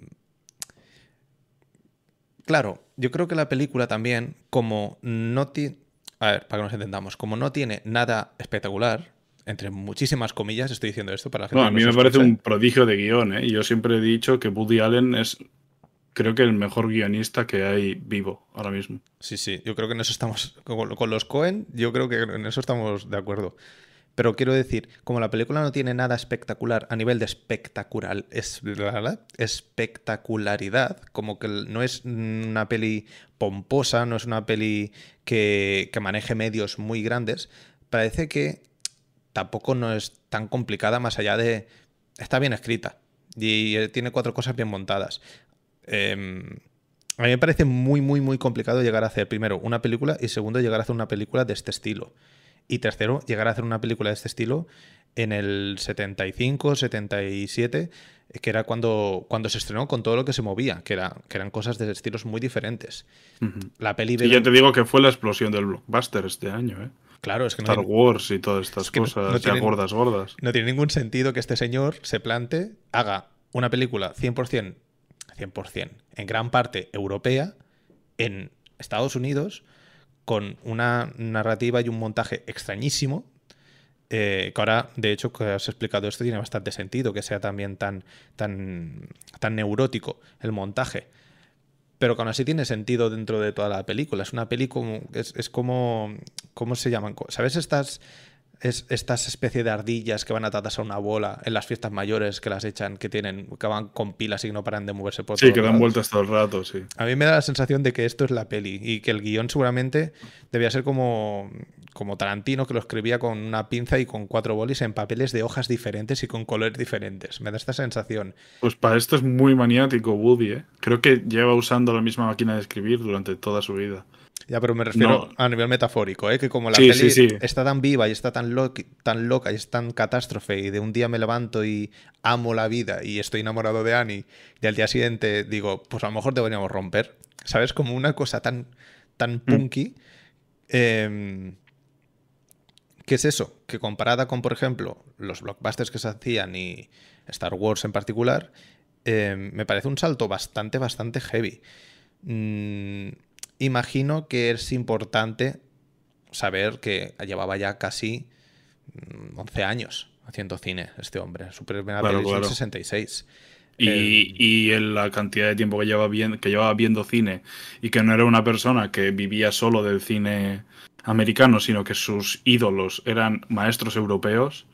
claro, yo creo que la película también, como no tiene. A ver, para que nos entendamos, como no tiene nada espectacular, entre muchísimas comillas, estoy diciendo esto para la gente. No, a mí me parece un prodigio de guion, ¿eh? Yo siempre he dicho que Woody Allen es, creo que el mejor guionista que hay vivo ahora mismo. Sí, sí, yo creo que en eso estamos, con los Cohen, yo creo que en eso estamos de acuerdo. Pero quiero decir, como la película no tiene nada espectacular a nivel de espectacular, es, espectacularidad, como que no es una peli pomposa, no es una peli que, que maneje medios muy grandes, parece que tampoco no es tan complicada más allá de... Está bien escrita y eh, tiene cuatro cosas bien montadas. Em, a mí me parece muy, muy, muy complicado llegar a hacer, primero, una película y segundo, llegar a hacer una película de este estilo. Y tercero, llegar a hacer una película de este estilo en el 75, 77, que era cuando, cuando se estrenó con todo lo que se movía, que, era, que eran cosas de estilos muy diferentes. La peli Y ya te digo que fue la explosión del blockbuster este año, ¿eh? Claro, es que no Star Wars y todas estas cosas, ya gordas, gordas. No tiene ningún sentido que este señor se plante, haga una película 100%, 100%, en gran parte europea, en Estados Unidos, con una narrativa y un montaje extrañísimo, eh, que ahora, de hecho, que has explicado esto, tiene bastante sentido que sea también tan, tan, tan neurótico el montaje pero que aún así tiene sentido dentro de toda la película. Es una peli como. Es, es como. ¿Cómo se llaman? ¿Sabes estas es estas especie de ardillas que van atadas a una bola en las fiestas mayores que las echan, que tienen, que van con pilas y no paran de moverse por Sí, que dan vueltas todo el rato, sí. A mí me da la sensación de que esto es la peli y que el guion seguramente debía ser como, como Tarantino, que lo escribía con una pinza y con cuatro bolis en papeles de hojas diferentes y con colores diferentes. Me da esta sensación. Pues para esto es muy maniático Woody, ¿eh? Creo que lleva usando la misma máquina de escribir durante toda su vida. Ya, pero me refiero a nivel metafórico, ¿eh? que como la peli está tan viva y está tan, tan loca y es tan catástrofe y de un día me levanto y amo la vida y estoy enamorado de Annie y al día siguiente digo, pues a lo mejor deberíamos romper, ¿sabes? Como una cosa tan, tan mm. punky. Em, ¿Qué es eso? Que comparada con, por ejemplo, los blockbusters que se hacían y Star Wars en particular, em, me parece un salto bastante, bastante heavy. Mm, imagino que es importante saber que llevaba ya casi 11 mm, años haciendo cine este hombre. Su primera claro, 66. Y, eh, y en la cantidad de tiempo que llevaba, que llevaba viendo cine y que no era una persona que vivía solo del cine americano, sino que sus ídolos eran maestros europeos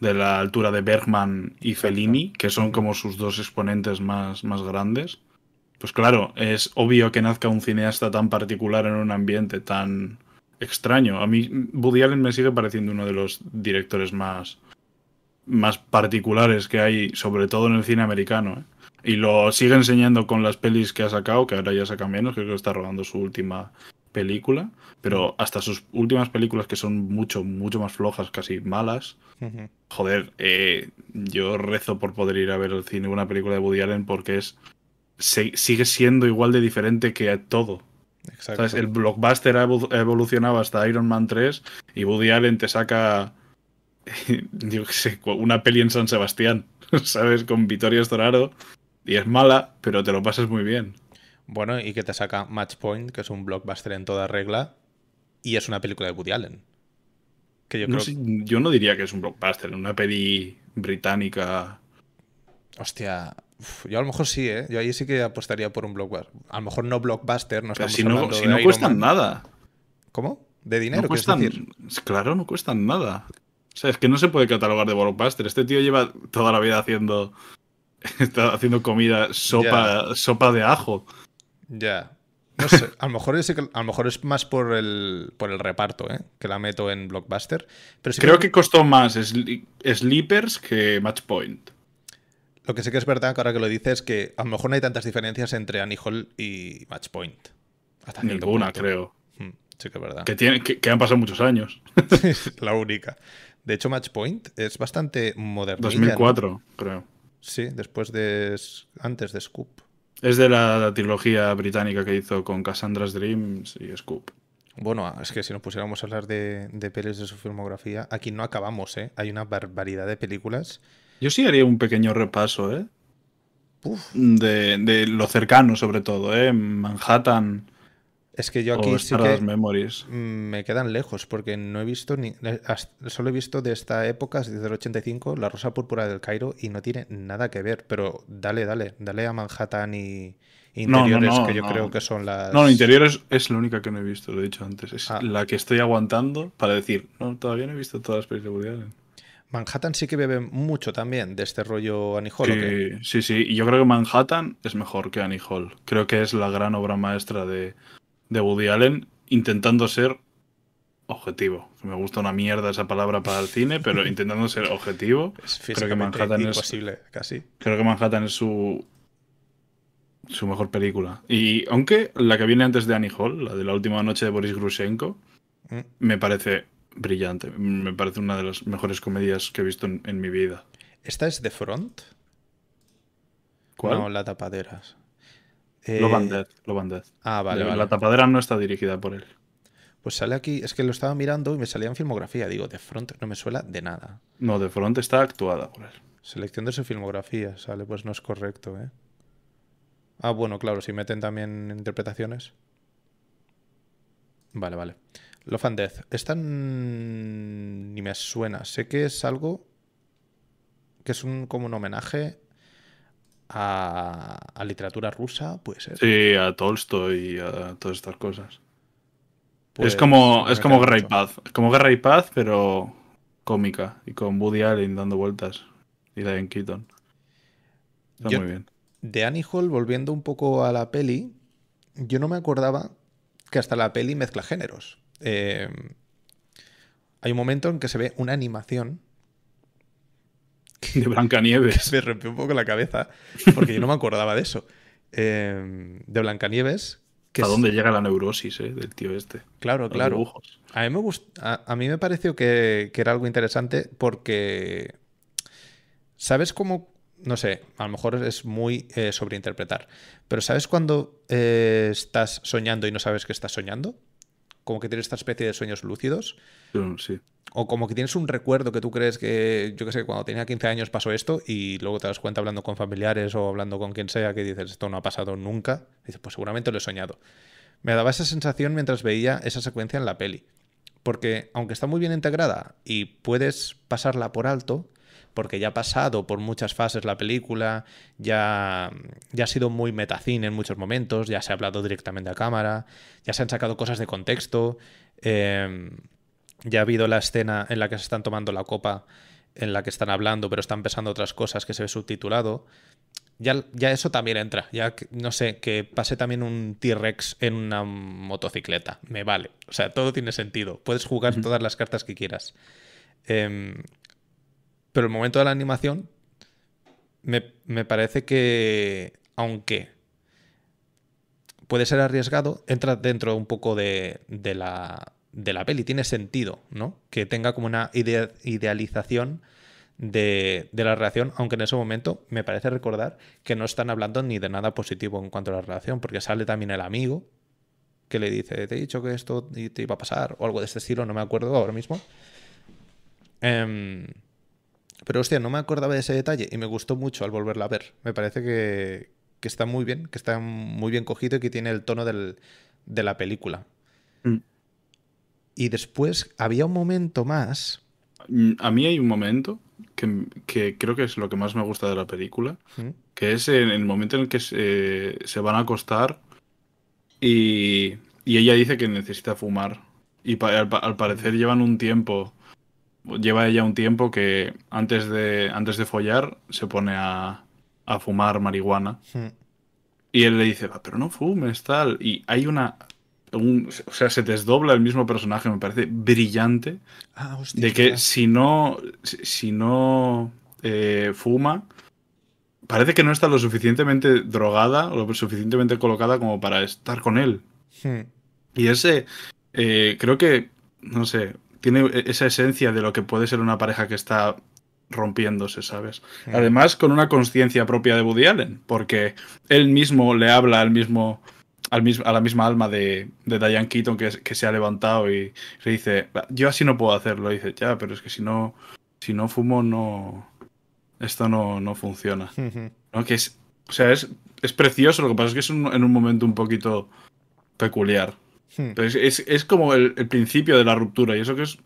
de la altura de Bergman y Fellini, que son como sus dos exponentes más, más grandes. Pues claro, es obvio que nazca un cineasta tan particular en un ambiente tan extraño. A mí Woody Allen me sigue pareciendo uno de los directores más, más particulares que hay, sobre todo en el cine americano. ¿eh? Y lo sigue enseñando con las pelis que ha sacado, que ahora ya saca menos, creo que está rodando su última película, pero hasta sus últimas películas que son mucho, mucho más flojas, casi malas. Joder, eh, yo rezo por poder ir a ver el cine una película de Woody Allen porque es sigue siendo igual de diferente que todo. Exacto. El blockbuster ha evolucionado hasta Iron Man 3 y Woody Allen te saca una peli en San Sebastián, ¿sabes? Con Vittorio Storaro. Y es mala, pero te lo pasas muy bien. Bueno, y que te saca Match Point, que es un blockbuster en toda regla, y es una película de Woody Allen. Que yo, yo no diría que es un blockbuster, una peli británica. Hostia, yo a lo mejor sí, ¿eh? Yo ahí sí que apostaría por un blockbuster. A lo mejor no blockbuster, no estamos si no, si no cuestan nada. ¿Cómo? ¿De dinero? No cuestan, Claro, no cuestan nada. O sea, es que no se puede catalogar de blockbuster. Este tío lleva toda la vida haciendo. Está haciendo comida, sopa, sopa de ajo. Ya. No sé, a lo mejor es, a lo mejor es más por el, por el reparto, ¿eh? que la meto en Blockbuster. Pero Creo que... costó más Sleepers que Matchpoint. Lo que sí que es verdad, que ahora que lo dices, es que a lo mejor no hay tantas diferencias entre Annie Hall y Matchpoint. Hasta Ninguna, creo. Hmm, sí que es verdad. Que, tiene, que, han pasado muchos años. la única. De hecho, Matchpoint es bastante moderno. 2004, creo. Sí, después de. Antes de Scoop. Es de la trilogía británica que hizo con Cassandra's Dreams y Scoop. Bueno, es que si nos pusiéramos a hablar de, de pelis de su filmografía, aquí no acabamos, ¿eh? Hay una barbaridad de películas. Yo sí haría un pequeño repaso, ¿eh? De, de, lo cercano, sobre todo, ¿eh? Manhattan. Es que yo aquí sí que Memories. me quedan lejos porque no he visto ni eh, solo he visto de esta época, desde el 85, La Rosa Púrpura del Cairo y no tiene nada que ver, pero dale, dale, dale a Manhattan y Interiores que yo creo que son las No, Interiores es la única que no he visto, lo he dicho antes, es ah. la que estoy aguantando para decir, no, todavía no he visto todas las películas. Manhattan sí que bebe mucho también de este rollo Annie Hall. Sí, sí, sí, y yo creo que Manhattan es mejor que Annie Hall. Creo que es la gran obra maestra de, de Woody Allen intentando ser objetivo. Me gusta una mierda esa palabra para el cine, pero intentando ser objetivo. Es creo que Manhattan imposible, es, casi. Creo que Manhattan es su su mejor película. Y aunque la que viene antes de Annie Hall, la de la última noche de Boris Grushenko, mm. me parece brillante. Me parece una de las mejores comedias que he visto en, mi vida. ¿Esta es The Front? ¿Cuál? No, La Tapaderas. Eh... Lo Dead, Ah, vale, la, vale. La Tapadera no está dirigida por él. Pues sale aquí, es que lo estaba mirando y me salía en filmografía. Digo, The Front no me suela de nada. No, The Front está actuada por él. Selección de su filmografía, sale, pues no es correcto, ¿eh? Ah, bueno, claro, si meten también interpretaciones. Vale, vale. Love and Death. Esta ni me suena. Sé que es algo que es un, como un homenaje a, a literatura rusa, puede ser. Sí, a Tolstoy y a todas estas cosas. es pues, como, es como Guerra y Paz. Es como Guerra y Paz, pero cómica. Y con Woody Allen dando vueltas. Y Diane Keaton. Está muy bien. De Annie Hall, volviendo un poco a la peli, yo no me acordaba que hasta la peli mezcla géneros. Eh, hay un momento en que se ve una animación. De Blancanieves. Que me rompió un poco la cabeza, porque yo no me acordaba de eso. Eh, de Blancanieves. Que ¿A dónde llega la neurosis eh, del tío este? Claro, claro. A mí me, a, mí me pareció que, que era algo interesante porque. ¿Sabes cómo no sé, a lo mejor es muy eh, sobreinterpretar, pero ¿sabes cuando eh, estás soñando y no sabes que estás soñando? Como que tienes esta especie de sueños lúcidos. Sí. O como que tienes un recuerdo que tú crees que, yo qué sé, cuando tenía 15 años pasó esto y luego te das cuenta hablando con familiares o hablando con quien sea que dices, esto no ha pasado nunca. Y dices, pues seguramente lo he soñado. Me daba esa sensación mientras veía esa secuencia en la peli. Porque aunque está muy bien integrada y puedes pasarla por alto, porque ya ha pasado por muchas fases la película, ya, ya ha sido muy metacine en muchos momentos, ya se ha hablado directamente a cámara, ya se han sacado cosas de contexto, em, ya ha habido la escena en la que se están tomando la copa, en la que están hablando, pero están pensando otras cosas que se ve subtitulado. Ya, ya, eso también entra. Ya, no sé, que pase también un T-Rex en una motocicleta. Me vale. O sea, todo tiene sentido. Puedes jugar todas las cartas que quieras. Eh, pero el momento de la animación me, parece que, aunque puede ser arriesgado, entra dentro un poco de, la, de la peli. Tiene sentido, ¿no? Que tenga como una idealización de, de, la relación, aunque en ese momento me parece recordar que no están hablando ni de nada positivo en cuanto a la relación, porque sale también el amigo que le dice, te he dicho que esto te iba a pasar, o algo de este estilo, no me acuerdo ahora mismo. Eh, pero hostia, no me acordaba de ese detalle y me gustó mucho al volverla a ver. Me parece que, está muy bien, que está muy bien cogido y que tiene el tono de la película. Mm. Y después había un momento más. Mm, a mí hay un momento que, creo que es lo que más me gusta de la película, mm. que es en el momento en el que se, van a acostar y, ella dice que necesita fumar. Y al parecer llevan un tiempo lleva ella un tiempo que antes de, antes de follar se pone a, a fumar marihuana. Hmm. Y él le dice, pero no fumes, tal. Y hay una... o sea, se desdobla el mismo personaje, me parece brillante. Ah, de que si no, si no eh, fuma, parece que no está lo suficientemente drogada o lo suficientemente colocada como para estar con él. Hmm. Y ese, eh, creo que, no sé, tiene esa esencia de lo que puede ser una pareja que está rompiéndose, ¿sabes? Además, con una conciencia propia de Woody Allen, porque él mismo le habla al mismo, al mismo a la misma alma de, de Diane Keaton que, que, se ha levantado y le dice, yo así no puedo hacerlo. Y dice, ya, pero es que si no, si no fumo, no. Esto no, no funciona. ¿No? Que es, o sea, es, es precioso, lo que pasa es que es en un momento un poquito peculiar. Hmm. es, es, como el, el, principio de la ruptura y eso que es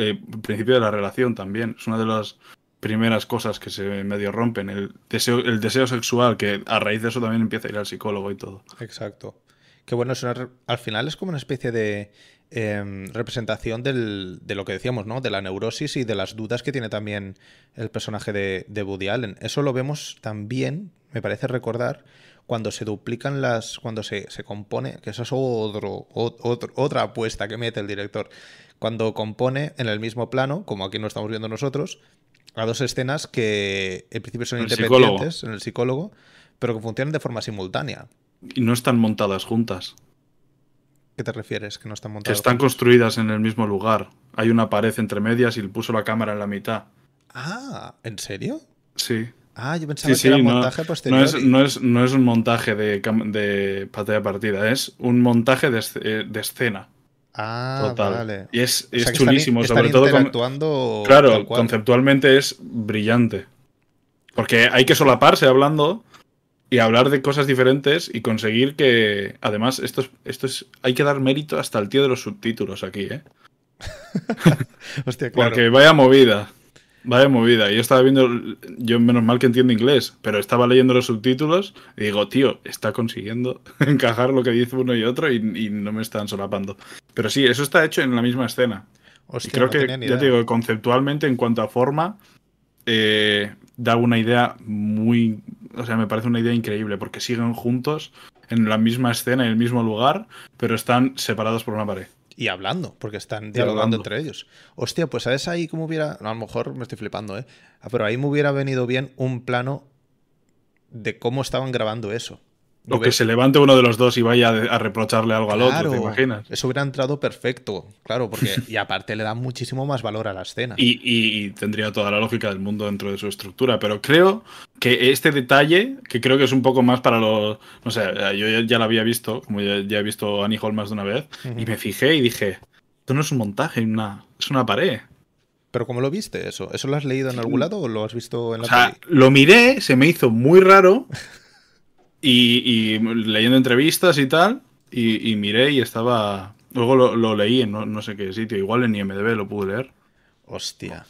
eh, el principio de la relación también. Es una de las primeras cosas que se medio rompen. El deseo, el deseo sexual, que a raíz de eso también empieza a ir al psicólogo y todo. Exacto. Que bueno, es al final es como una especie de em, representación del, de lo que decíamos, ¿no? De la neurosis y de las dudas que tiene también el personaje de, de Woody Allen. Eso lo vemos también, me parece recordar, cuando se duplican las. cuando se, se compone, que eso es otro, otro, otra apuesta que mete el director. Cuando compone en el mismo plano, como aquí no estamos viendo nosotros, a dos escenas que en principio son independientes en el psicólogo, pero que funcionan de forma simultánea. Y no están montadas juntas. ¿Qué te refieres? Que no están montadas. Que están construidas en el mismo lugar. Hay una pared entre medias y puso la cámara en la mitad. Ah, ¿en serio? Sí. Ah, yo pensaba que era un montaje posterior. No es, no, es, no es, un montaje de, de pantalla partida, es un montaje de, eh, de escena. Ah, Total. vale. Y es, es chulísimo, sobre todo. Claro, conceptualmente es brillante. Porque hay que solaparse hablando y hablar de cosas diferentes y conseguir que. Además, esto es, esto es. Hay que dar mérito hasta el tío de los subtítulos aquí, ¿eh? Hostia, claro. Porque vaya movida. Vaya movida. Yo estaba viendo, yo menos mal que entiendo inglés, pero estaba leyendo los subtítulos y digo, tío, está consiguiendo encajar lo que dice uno y otro y, no me están solapando. Pero sí, eso está hecho en la misma escena. y creo que, ya te digo, conceptualmente, en cuanto a forma, eh, da una idea muy. O sea, me parece una idea increíble porque siguen juntos en la misma escena, en el mismo lugar, pero están separados por una pared y hablando, porque están dialogando entre ellos. Hostia, pues sabes ahí cómo hubiera. a lo mejor me estoy flipando, ¿eh? Ah, pero ahí me hubiera venido bien un plano de cómo estaban grabando eso. O que se levante uno de los dos y vaya a reprocharle algo al otro, ¿te imaginas? Eso hubiera entrado perfecto, claro, porque. y aparte le da muchísimo más valor a la escena. Y, tendría toda la lógica del mundo dentro de su estructura. Pero creo que este detalle, que creo que es un poco más para los. No sé, yo ya, lo había visto, como ya, he visto Annie Hall más de una vez, y me fijé y dije: Esto no es un montaje, una, es una pared. ¿Pero cómo lo viste eso? ¿Eso lo has leído en algún lado o lo has visto en la O sea, lo miré, se me hizo muy raro. Y, leyendo entrevistas y tal, y, miré y estaba. Luego lo, leí en no, sé qué sitio, igual en IMDB lo pude leer. Hostia.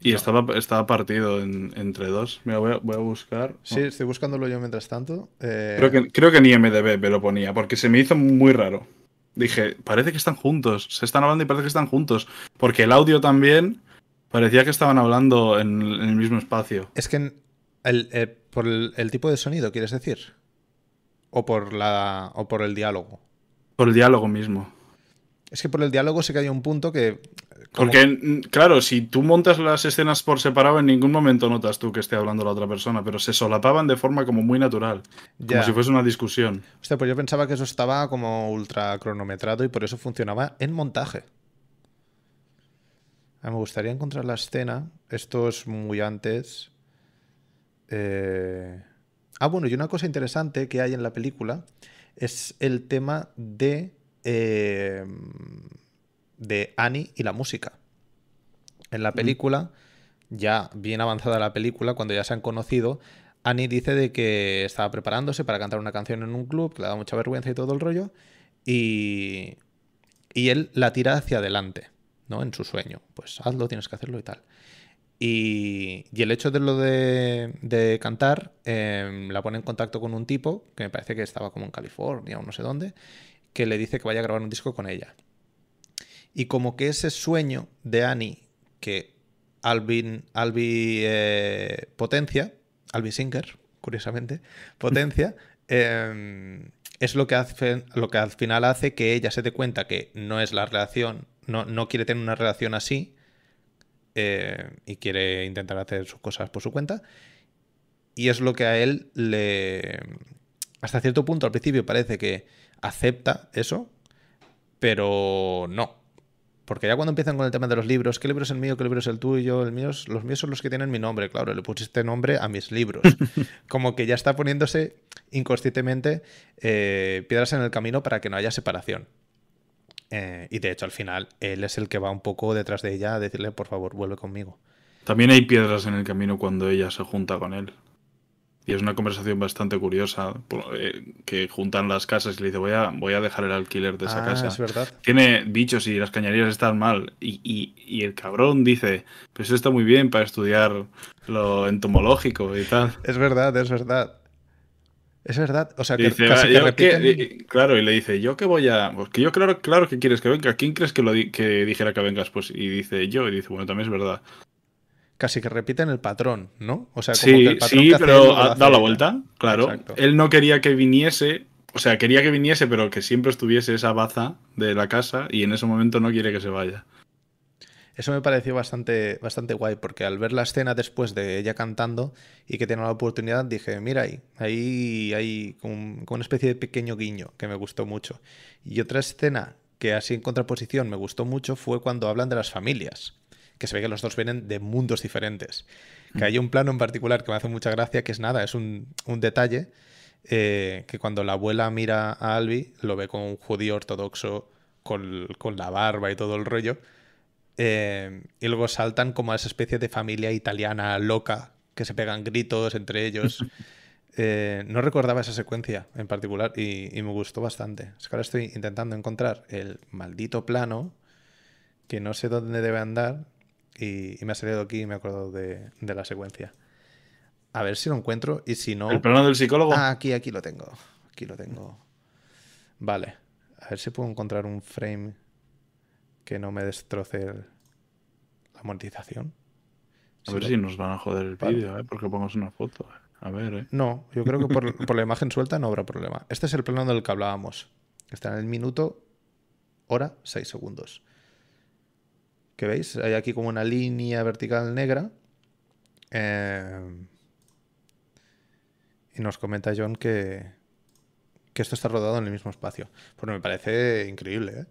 Y estaba, estaba partido entre dos. Mira, voy a, buscar. Sí, estoy buscándolo yo mientras tanto. Eh, creo, que, creo que en IMDB me lo ponía, porque se me hizo muy raro. Dije, parece que están juntos. Se están hablando y parece que están juntos. Porque el audio también parecía que estaban hablando en, el mismo espacio. Es que el, eh, por el tipo de sonido, ¿quieres decir? O por, la, o por el diálogo? Por el diálogo mismo. Es que por el diálogo sé que hay un punto que... Porque, claro, si tú montas las escenas por separado, en ningún momento notas tú que esté hablando la otra persona, pero se solapaban de forma como muy natural. Como si fuese una discusión. Hostia, pues yo pensaba que eso estaba como ultra cronometrado y por eso funcionaba en montaje. me gustaría encontrar la escena. Esto es muy antes. Eh... Ah, bueno, y una cosa interesante que hay en la película es el tema de, eh, de Annie y la música. En la mm. película, ya bien avanzada la película, cuando ya se han conocido, Annie dice de que estaba preparándose para cantar una canción en un club, que le da mucha vergüenza y todo el rollo, y, y él la tira hacia adelante, ¿no? En su sueño. Pues hazlo, tienes que hacerlo y tal. Y, el hecho de lo de, cantar em, la pone en contacto con un tipo, que me parece que estaba como en California o no sé dónde, que le dice que vaya a grabar un disco con ella. Y como que ese sueño de Annie que Alvin, Albi eh, potencia, Albi Singer, curiosamente, potencia, em, es lo que, hace, lo que al final hace que ella se dé cuenta que no es la relación, no, no quiere tener una relación así, eh, y quiere intentar hacer sus cosas por su cuenta. Y es lo que a él le... Hasta cierto punto al principio parece que acepta eso, pero no. Porque ya cuando empiezan con el tema de los libros, ¿qué libro es el mío? ¿Qué libro es el tuyo? El mío es- los míos son los que tienen mi nombre, claro, le pusiste nombre a mis libros. Como que ya está poniéndose inconscientemente eh, piedras en el camino para que no haya separación. Eh, y de hecho, al final, él es el que va un poco detrás de ella a decirle, por favor, vuelve conmigo. También hay piedras en el camino cuando ella se junta con él. Y es una conversación bastante curiosa, eh, que juntan las casas y le dice, voy a, voy a dejar el alquiler de esa Ah, casa. es verdad. Tiene bichos y las cañerías están mal. Y, y- y el cabrón dice, pues eso está muy bien para estudiar lo entomológico y tal. Es verdad, es verdad. Es verdad. O sea, que dice, casi "Ah, que yo qué-". repiten- Y- claro, y le dice, yo que voy a... Pues que yo claro, claro que quieres que venga. ¿Quién crees que, lo di- que dijera que vengas? Pues y dice yo. Y dice, bueno, también es verdad. casi que repiten el patrón, ¿no? O sea, como Sí, que el patrón sí, que pero ha dado la vuelta, claro. Exacto. Él no quería que viniese, o sea, quería que viniese, pero que siempre estuviese esa baza de la casa y en ese momento no quiere que se vaya. Eso me pareció bastante, bastante guay, porque al ver la escena después de ella cantando y que tiene la oportunidad, dije, mira ahí, ahí hay como, como una especie de pequeño guiño que me gustó mucho. Y otra escena que así en contraposición me gustó mucho fue cuando hablan de las familias, que se ve que los dos vienen de mundos diferentes. Que hay un plano en particular que me hace mucha gracia, que es nada, es un, un detalle, eh, que cuando la abuela mira a Albi, lo ve como un judío ortodoxo con, con la barba y todo el rollo. Eh, y luego saltan como a esa especie de familia italiana loca que se pegan gritos entre ellos. Eh, no recordaba esa secuencia en particular y, y me gustó bastante. Es que ahora estoy intentando encontrar el maldito plano que no sé dónde debe andar y, y me ha salido aquí y me he acordado de, de la secuencia. A ver si lo encuentro y si no... El plano del psicólogo. Ah, aquí, aquí lo tengo. Aquí lo tengo. Vale. A ver si puedo encontrar un frame que no me destroce el- la monetización. a ver si nos van a joder el Vale. vídeo, ¿eh? porque pongas una foto. eh. A ver, ¿eh? No, yo creo que por, por la imagen suelta no habrá problema. Este es el plano del que hablábamos. Está en el minuto, hora, 6 segundos. ¿Qué veis? Hay aquí como una línea vertical negra. Eh, y nos comenta John que, que esto está rodado en el mismo espacio. Pues me parece increíble, ¿eh?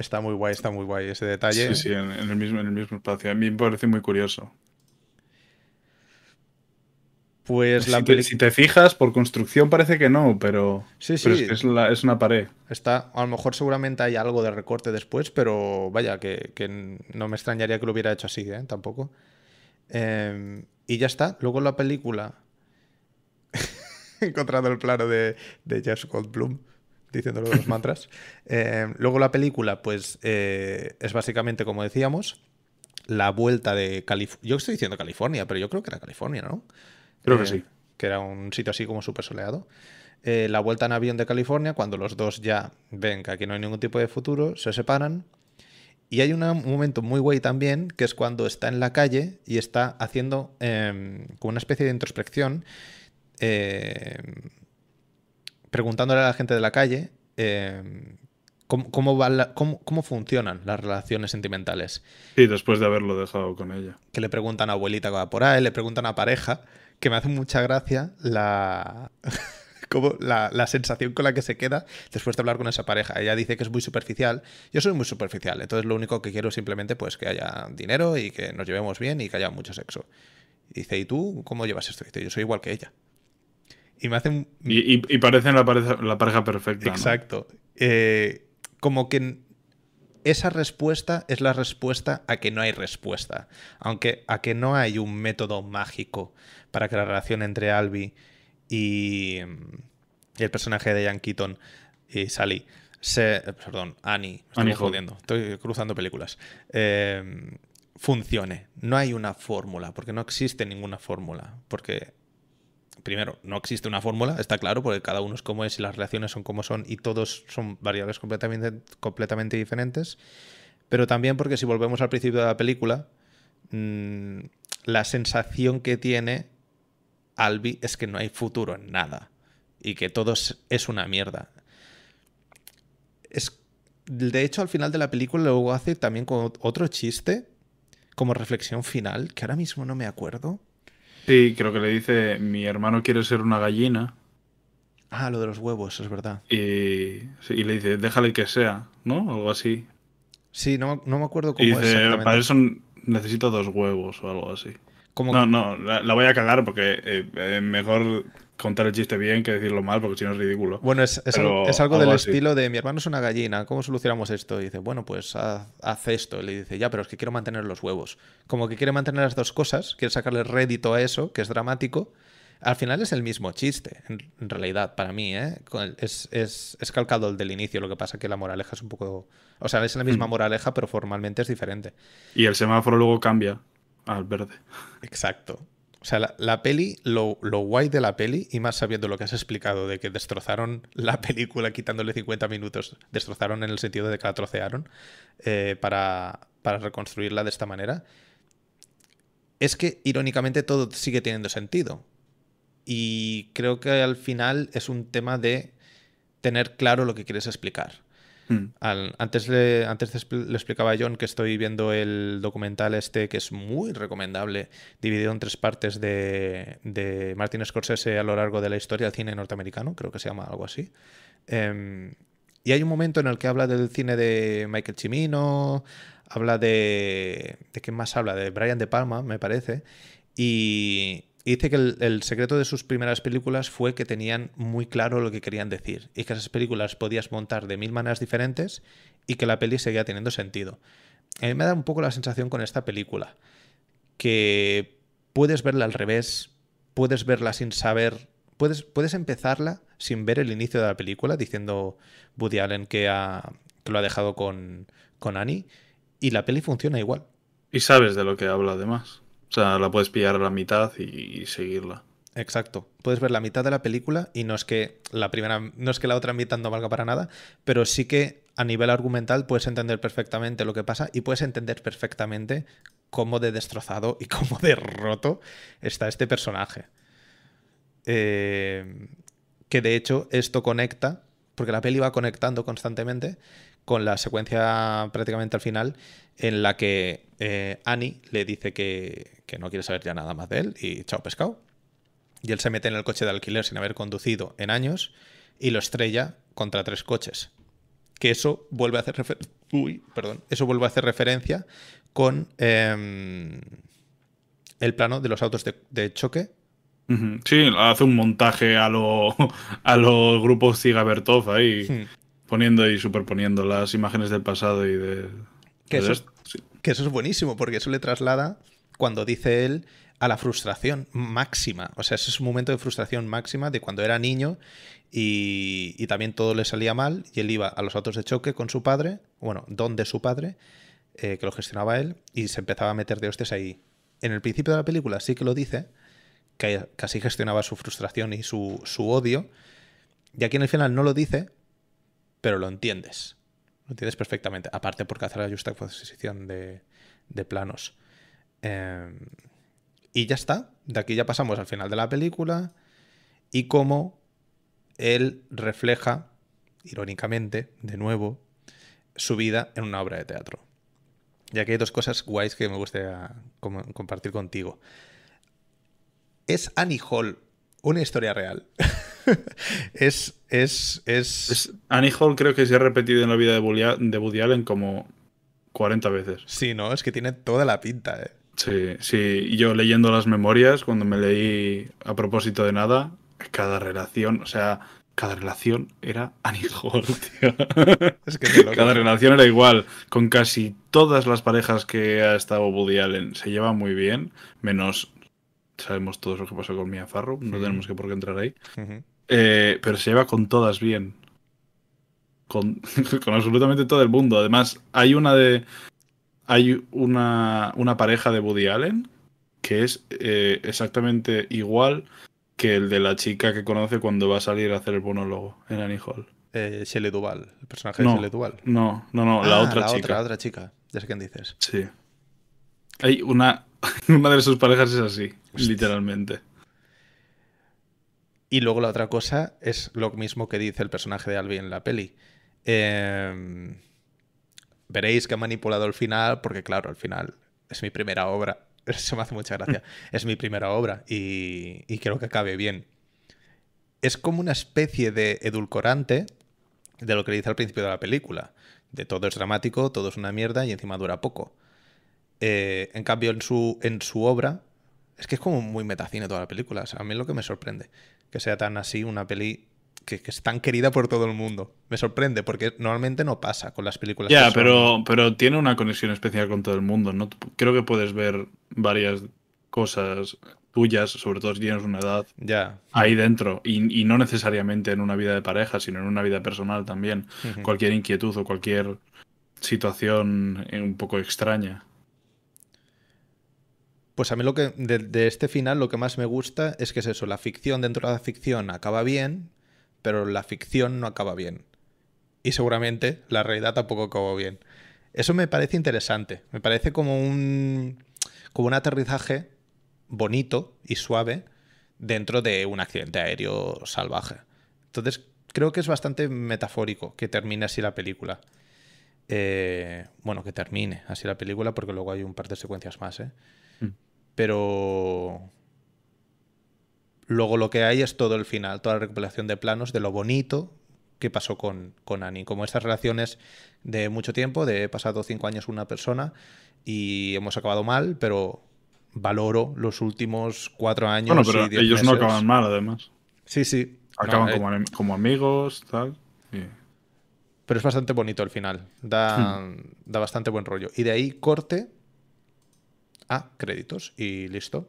Está muy guay, está muy guay ese detalle. Sí, sí, en, en el mismo, en el mismo espacio. A mí me parece muy curioso. Pues la si, te, si te fijas, por construcción parece que no, pero, Sí, pero sí. es, que es, la- es una pared. Está, a lo mejor seguramente hay algo de recorte después, pero vaya, que, no me extrañaría que lo hubiera hecho así, ¿eh? Tampoco. Eh, y ya está. Luego la película. He encontrado el plano de, de Jeff Goldblum diciendo los mantras. Eh, luego la película, pues, eh, es básicamente, como decíamos, la vuelta de California. Yo estoy diciendo California, pero yo creo que era California, ¿no? Creo que Eh, sí. Que era un sitio así como súper soleado. Eh, la vuelta en avión de California, cuando los dos ya ven que aquí no hay ningún tipo de futuro, se separan. Y hay un momento muy guay también, que es cuando está en la calle y está haciendo em, como una especie de introspección, em, preguntándole a la gente de la calle em, cómo, cómo va la- cómo- cómo funcionan las relaciones sentimentales Sí, después de haberlo dejado con ella. que le preguntan a abuelita que va por ahí, le preguntan a pareja, que me hace mucha gracia la, como la, la sensación con la que se queda después de hablar con esa pareja. Ella dice que es muy superficial. Yo soy muy superficial, entonces lo único que quiero es simplemente pues que haya dinero y que nos llevemos bien y que haya mucho sexo. Y dice, ¿y tú cómo llevas esto? Y dice, yo soy igual que ella. Y me hace un, Y, y- y parecen la pareja, la pareja perfecta. ¿no? Exacto. Eh, como que esa respuesta es la respuesta a que no hay respuesta. Aunque a que no hay un método mágico para que la relación entre Albi y, y el personaje de Ian Keaton y Sally se. Perdón, Annie. me Estoy Annie Estoy cruzando películas. eh, funcione. No hay una fórmula, porque no existe ninguna fórmula. Porque primero, no existe una fórmula, está claro, porque cada uno es como es y las relaciones son como son y todos son variables completamente, completamente diferentes. Pero también porque si volvemos al principio de la película, mm, la sensación que tiene Albi es que no hay futuro en nada y que todo es, una mierda. Es, de hecho, al final de la película luego hace también con otro chiste como reflexión final, que ahora mismo no me acuerdo. Sí, creo que le dice, mi hermano quiere ser una gallina. Ah, lo de los huevos, es verdad. Y, sí, y le dice, déjale que sea, ¿no? Algo así. Sí, no, no me acuerdo cómo Y es dice, exactamente. para eso necesito dos huevos o algo así. Como- No, no, la, la voy a cagar porque eh, eh, mejor contar el chiste bien que decirlo mal porque si no es ridículo. Bueno, es, es Pero algo, es algo del así. estilo de mi hermano es una gallina, ¿cómo solucionamos esto? Y dice, bueno, pues haz, haz esto. Y le dice, ya, pero es que quiero mantener los huevos. Como que quiere mantener las dos cosas, quiere sacarle rédito a eso, que es dramático. Al final es el mismo chiste, en, en realidad, para mí, ¿eh? Es, es, es calcado el del inicio, lo que pasa que la moraleja es un poco... O sea, es la misma Mm. moraleja, pero formalmente es diferente. Y el semáforo luego cambia al verde. Exacto. O sea, la, peli, lo, lo guay de la peli, y más sabiendo lo que has explicado de que destrozaron la película quitándole 50 minutos, destrozaron en el sentido de que la trocearon eh, para, para reconstruirla de esta manera, es que irónicamente todo sigue teniendo sentido. Y creo que al final es un tema de tener claro lo que quieres explicar. Mm. Antes le, antes le explicaba a John que estoy viendo el documental este que es muy recomendable, dividido en tres partes de, de Martin Scorsese a lo largo de la historia del cine norteamericano, creo que se llama algo así. Em, y hay un momento en el que habla del cine de Michael Cimino, habla de... ¿De qué más habla? De Brian De Palma, me parece. Y, dice que el, el secreto de sus primeras películas fue que tenían muy claro lo que querían decir y que esas películas podías montar de mil maneras diferentes y que la peli seguía teniendo sentido. A mí me da un poco la sensación con esta película que puedes verla al revés, puedes verla sin saber, puedes, puedes empezarla sin ver el inicio de la película diciendo Woody Allen que, ha- que lo ha dejado con, con Annie y la peli funciona igual. Y sabes de lo que habla además. O sea, la puedes pillar a la mitad y, seguirla. Exacto. Puedes ver la mitad de la película y no es que la primera, no es que la otra mitad no valga para nada, pero sí que a nivel argumental puedes entender perfectamente lo que pasa y puedes entender perfectamente cómo de destrozado y cómo de roto está este personaje. Eh, que de hecho esto conecta, porque la peli va conectando constantemente con la secuencia prácticamente al final en la que eh, Annie le dice que, que no quiere saber ya nada más de él y chao pescado. Y él se mete en el coche de alquiler sin haber conducido en años y lo estrella contra tres coches. Que eso vuelve a hacer refer- Uy, perdón. Eso vuelve a hacer referencia con em, el plano de los autos de, de choque. Sí, hace un montaje a lo, a los grupos Ziga Bertov ahí, Hmm. Poniendo y superponiendo las imágenes del pasado y de. Que de eso- esto. Sí. Que eso es buenísimo, porque eso le traslada, cuando dice él, a la frustración máxima. O sea, ese es un momento de frustración máxima de cuando era niño y, y también todo le salía mal y él iba a los autos de choque con su padre, bueno, donde su padre, eh, que lo gestionaba él, y se empezaba a meter de hostias ahí. En el principio de la película sí que lo dice, que casi gestionaba su frustración y su, su odio, y aquí en el final no lo dice, pero lo entiendes. Lo entiendes perfectamente. Aparte porque hace la justa posición de, de planos. Eh, y ya está. De aquí ya pasamos al final de la película. Y cómo él refleja, irónicamente, de nuevo, su vida en una obra de teatro. Y aquí hay dos cosas guays que me gustaría com- compartir contigo. ¿Es Annie Hall una historia real? es, es, es, Es- Annie Hall creo que se ha repetido en la vida de Woody, de Woody Allen como 40 veces. Sí, ¿no? Es que tiene toda la pinta, ¿eh? Sí, sí. Yo leyendo las memorias, cuando me leí a propósito de nada, cada relación, o sea, cada relación era Annie Hall, tío. Es que es. Cada relación era igual. Con casi todas las parejas que ha estado Woody Allen se lleva muy bien, menos sabemos todos lo que pasó con Mia Farrow, no tenemos que por qué entrar ahí. Eh, pero se lleva con todas bien. Con, con absolutamente todo el mundo. Además, hay una de. Hay una, una pareja de Woody Allen que es eh, exactamente igual que el de la chica que conoce cuando va a salir a hacer el monólogo en Annie Hall. Eh, Shelley Duvall, el personaje No. de Shelley Duvall. No, no, no, la Ah, otra la chica. Otra, la otra chica. Ya sé quién dices. Sí. Hay una. Una de sus parejas es así, Hostia. literalmente. Y luego la otra cosa es lo mismo que dice el personaje de Albi en la peli. Eh, veréis que ha manipulado el final, porque claro, al final es mi primera obra. Eso me hace mucha gracia. es mi primera obra y, y creo que acabe bien. es como una especie de edulcorante de lo que le dice al principio de la película. De todo es dramático, todo es una mierda y encima dura poco. Eh, en cambio, en su, en su obra, es que es como muy metacine toda la película. O sea, a mí es lo que me sorprende. Que sea tan así una peli que, que es tan querida por todo el mundo. Me sorprende, porque normalmente no pasa con las películas. Ya, son- pero, pero tiene una conexión especial con todo el mundo. ¿no? Creo que puedes ver varias cosas tuyas, sobre todo si tienes una edad, Ya. ahí dentro. Y, y no necesariamente en una vida de pareja, sino en una vida personal también. Ujú. Cualquier inquietud o cualquier situación eh, un poco extraña. Pues a mí lo que de, este final lo que más me gusta es que es eso, la ficción dentro de la ficción acaba bien, pero la ficción no acaba bien. Y seguramente la realidad tampoco acabó bien. Eso me parece interesante, me parece como un como un aterrizaje bonito y suave dentro de un accidente aéreo salvaje. Entonces, creo que es bastante metafórico que termine así la película. Eh, bueno, que termine así la película, porque luego hay un par de secuencias más, ¿eh? Pero luego lo que hay es todo el final, toda la recopilación de planos de lo bonito que pasó con, con Annie. Como estas relaciones de mucho tiempo, de he pasado cinco años con una persona y hemos acabado mal, pero valoro los últimos cuatro años. Bueno, pero y diez ellos no acaban mal, además. Sí, sí. Acaban eh, como, am- como amigos, tal. Pero es bastante bonito el final. Da, da bastante buen rollo. Y de ahí corte a créditos y listo.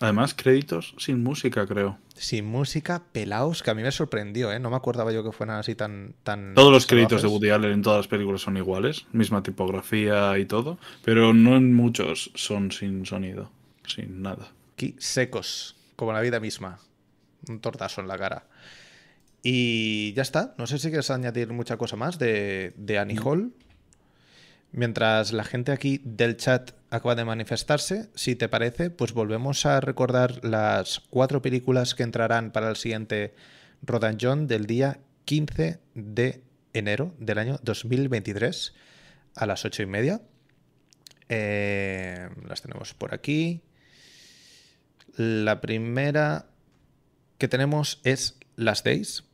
Además, créditos sin música, creo. Sin música, pelaos, que a mí me sorprendió, ¿eh? No me acordaba yo que fueran así tan. tan Todos los créditos de. Woody Allen en todas las películas son iguales, misma tipografía y todo, pero no en muchos son sin sonido, sin nada. Aquí secos, como la vida misma. Un tortazo en la cara. Y ya está. No sé si quieres añadir mucha cosa más de, de Annie Hall. Mientras la gente aquí del chat acaba de manifestarse, si te parece, pues volvemos a recordar las cuatro películas que entrarán para el siguiente Rodan John del día 15 de enero del año 2023 a las ocho y media. Eh, las tenemos por aquí. La primera que tenemos es Last Days,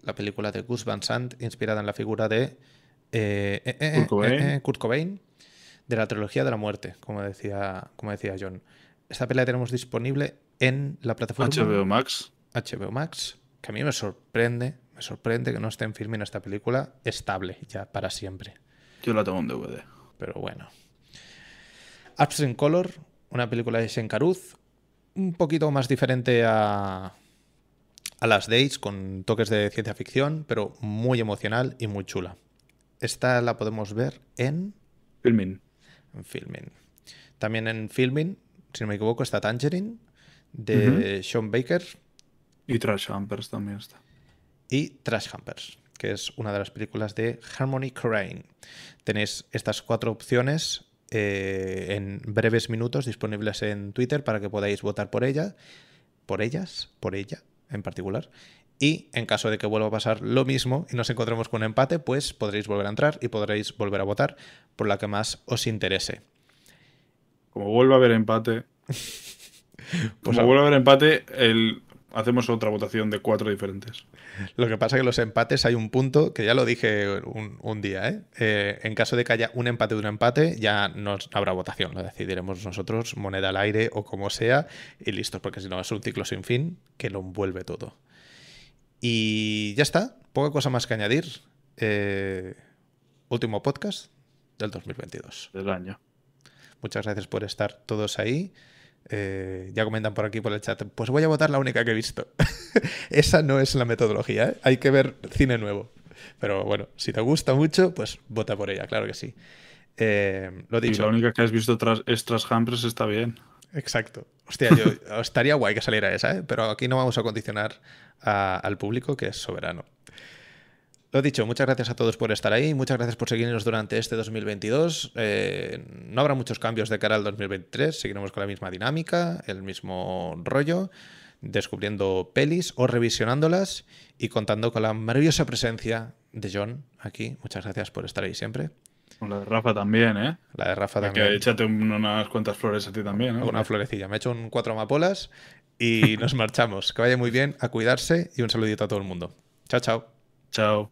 la película de Gus Van Sant, inspirada en la figura de eh, eh, eh, Kurt Cobain. eh, eh, Kurt Cobain, de la trilogía de la muerte, como decía, como decía John. Esta película la tenemos disponible en la plataforma HBO Max. HBO Max, que a mí me sorprende, me sorprende que no estén filmando esta película estable ya para siempre. Yo la tengo en DVD. Pero bueno. Upstream Color, una película de Shen Caruz, un poquito más diferente a, a las Days, con toques de ciencia ficción, pero muy emocional y muy chula. Esta la podemos ver en, Filming. En Filming. También en Filming, si no me equivoco, está Tangerine, de Sean Baker, Y Trash Humpers también está. y Trash Humpers, que es una de las películas de Harmony Korine. Tenéis estas cuatro opciones eh, en breves minutos disponibles en Twitter para que podáis votar por ella, por ellas, por ella en particular. Y en caso de que vuelva a pasar lo mismo y nos encontremos con un empate, pues podréis volver a entrar y podréis volver a votar por la que más os interese. Como vuelva a haber empate. Pues como vuelva a haber empate, el... hacemos otra votación de cuatro diferentes. Lo que pasa es que los empates hay un punto que ya lo dije un, un día, ¿eh? Eh, En caso de que haya un empate de un empate, ya no habrá votación, lo decidiremos nosotros, moneda al aire o como sea, y listo, porque si no es un ciclo sin fin que lo envuelve todo. Y ya está, poca cosa más que añadir. Eh, último podcast del 2022. Del año. Muchas gracias por estar todos ahí. Eh, ya comentan por aquí por el chat. Pues voy a votar la única que he visto. Esa no es la metodología, ¿eh? Hay que ver cine nuevo. Pero bueno, si te gusta mucho, pues vota por ella, claro que sí. Eh, lo Y la dicho. única que has visto tras, es Trash Humpers está bien. Exacto. Hostia, yo, estaría guay que saliera esa, ¿eh? Pero aquí no vamos a condicionar al público, que es soberano. Lo dicho, muchas gracias a todos por estar ahí, muchas gracias por seguirnos durante este 2022. Eh, no habrá muchos cambios de cara al 2023, seguiremos con la misma dinámica, el mismo rollo, descubriendo pelis o revisionándolas y contando con la maravillosa presencia de John aquí. Muchas gracias por estar ahí siempre. Con la de Rafa también, ¿eh? La de Rafa Que también. échate un- unas cuantas flores a ti también, ¿eh? Una florecilla. Me he hecho un cuatro amapolas Y nos marchamos. Que vaya muy bien, a cuidarse y un saludito a todo el mundo. Chao, chao. Chao.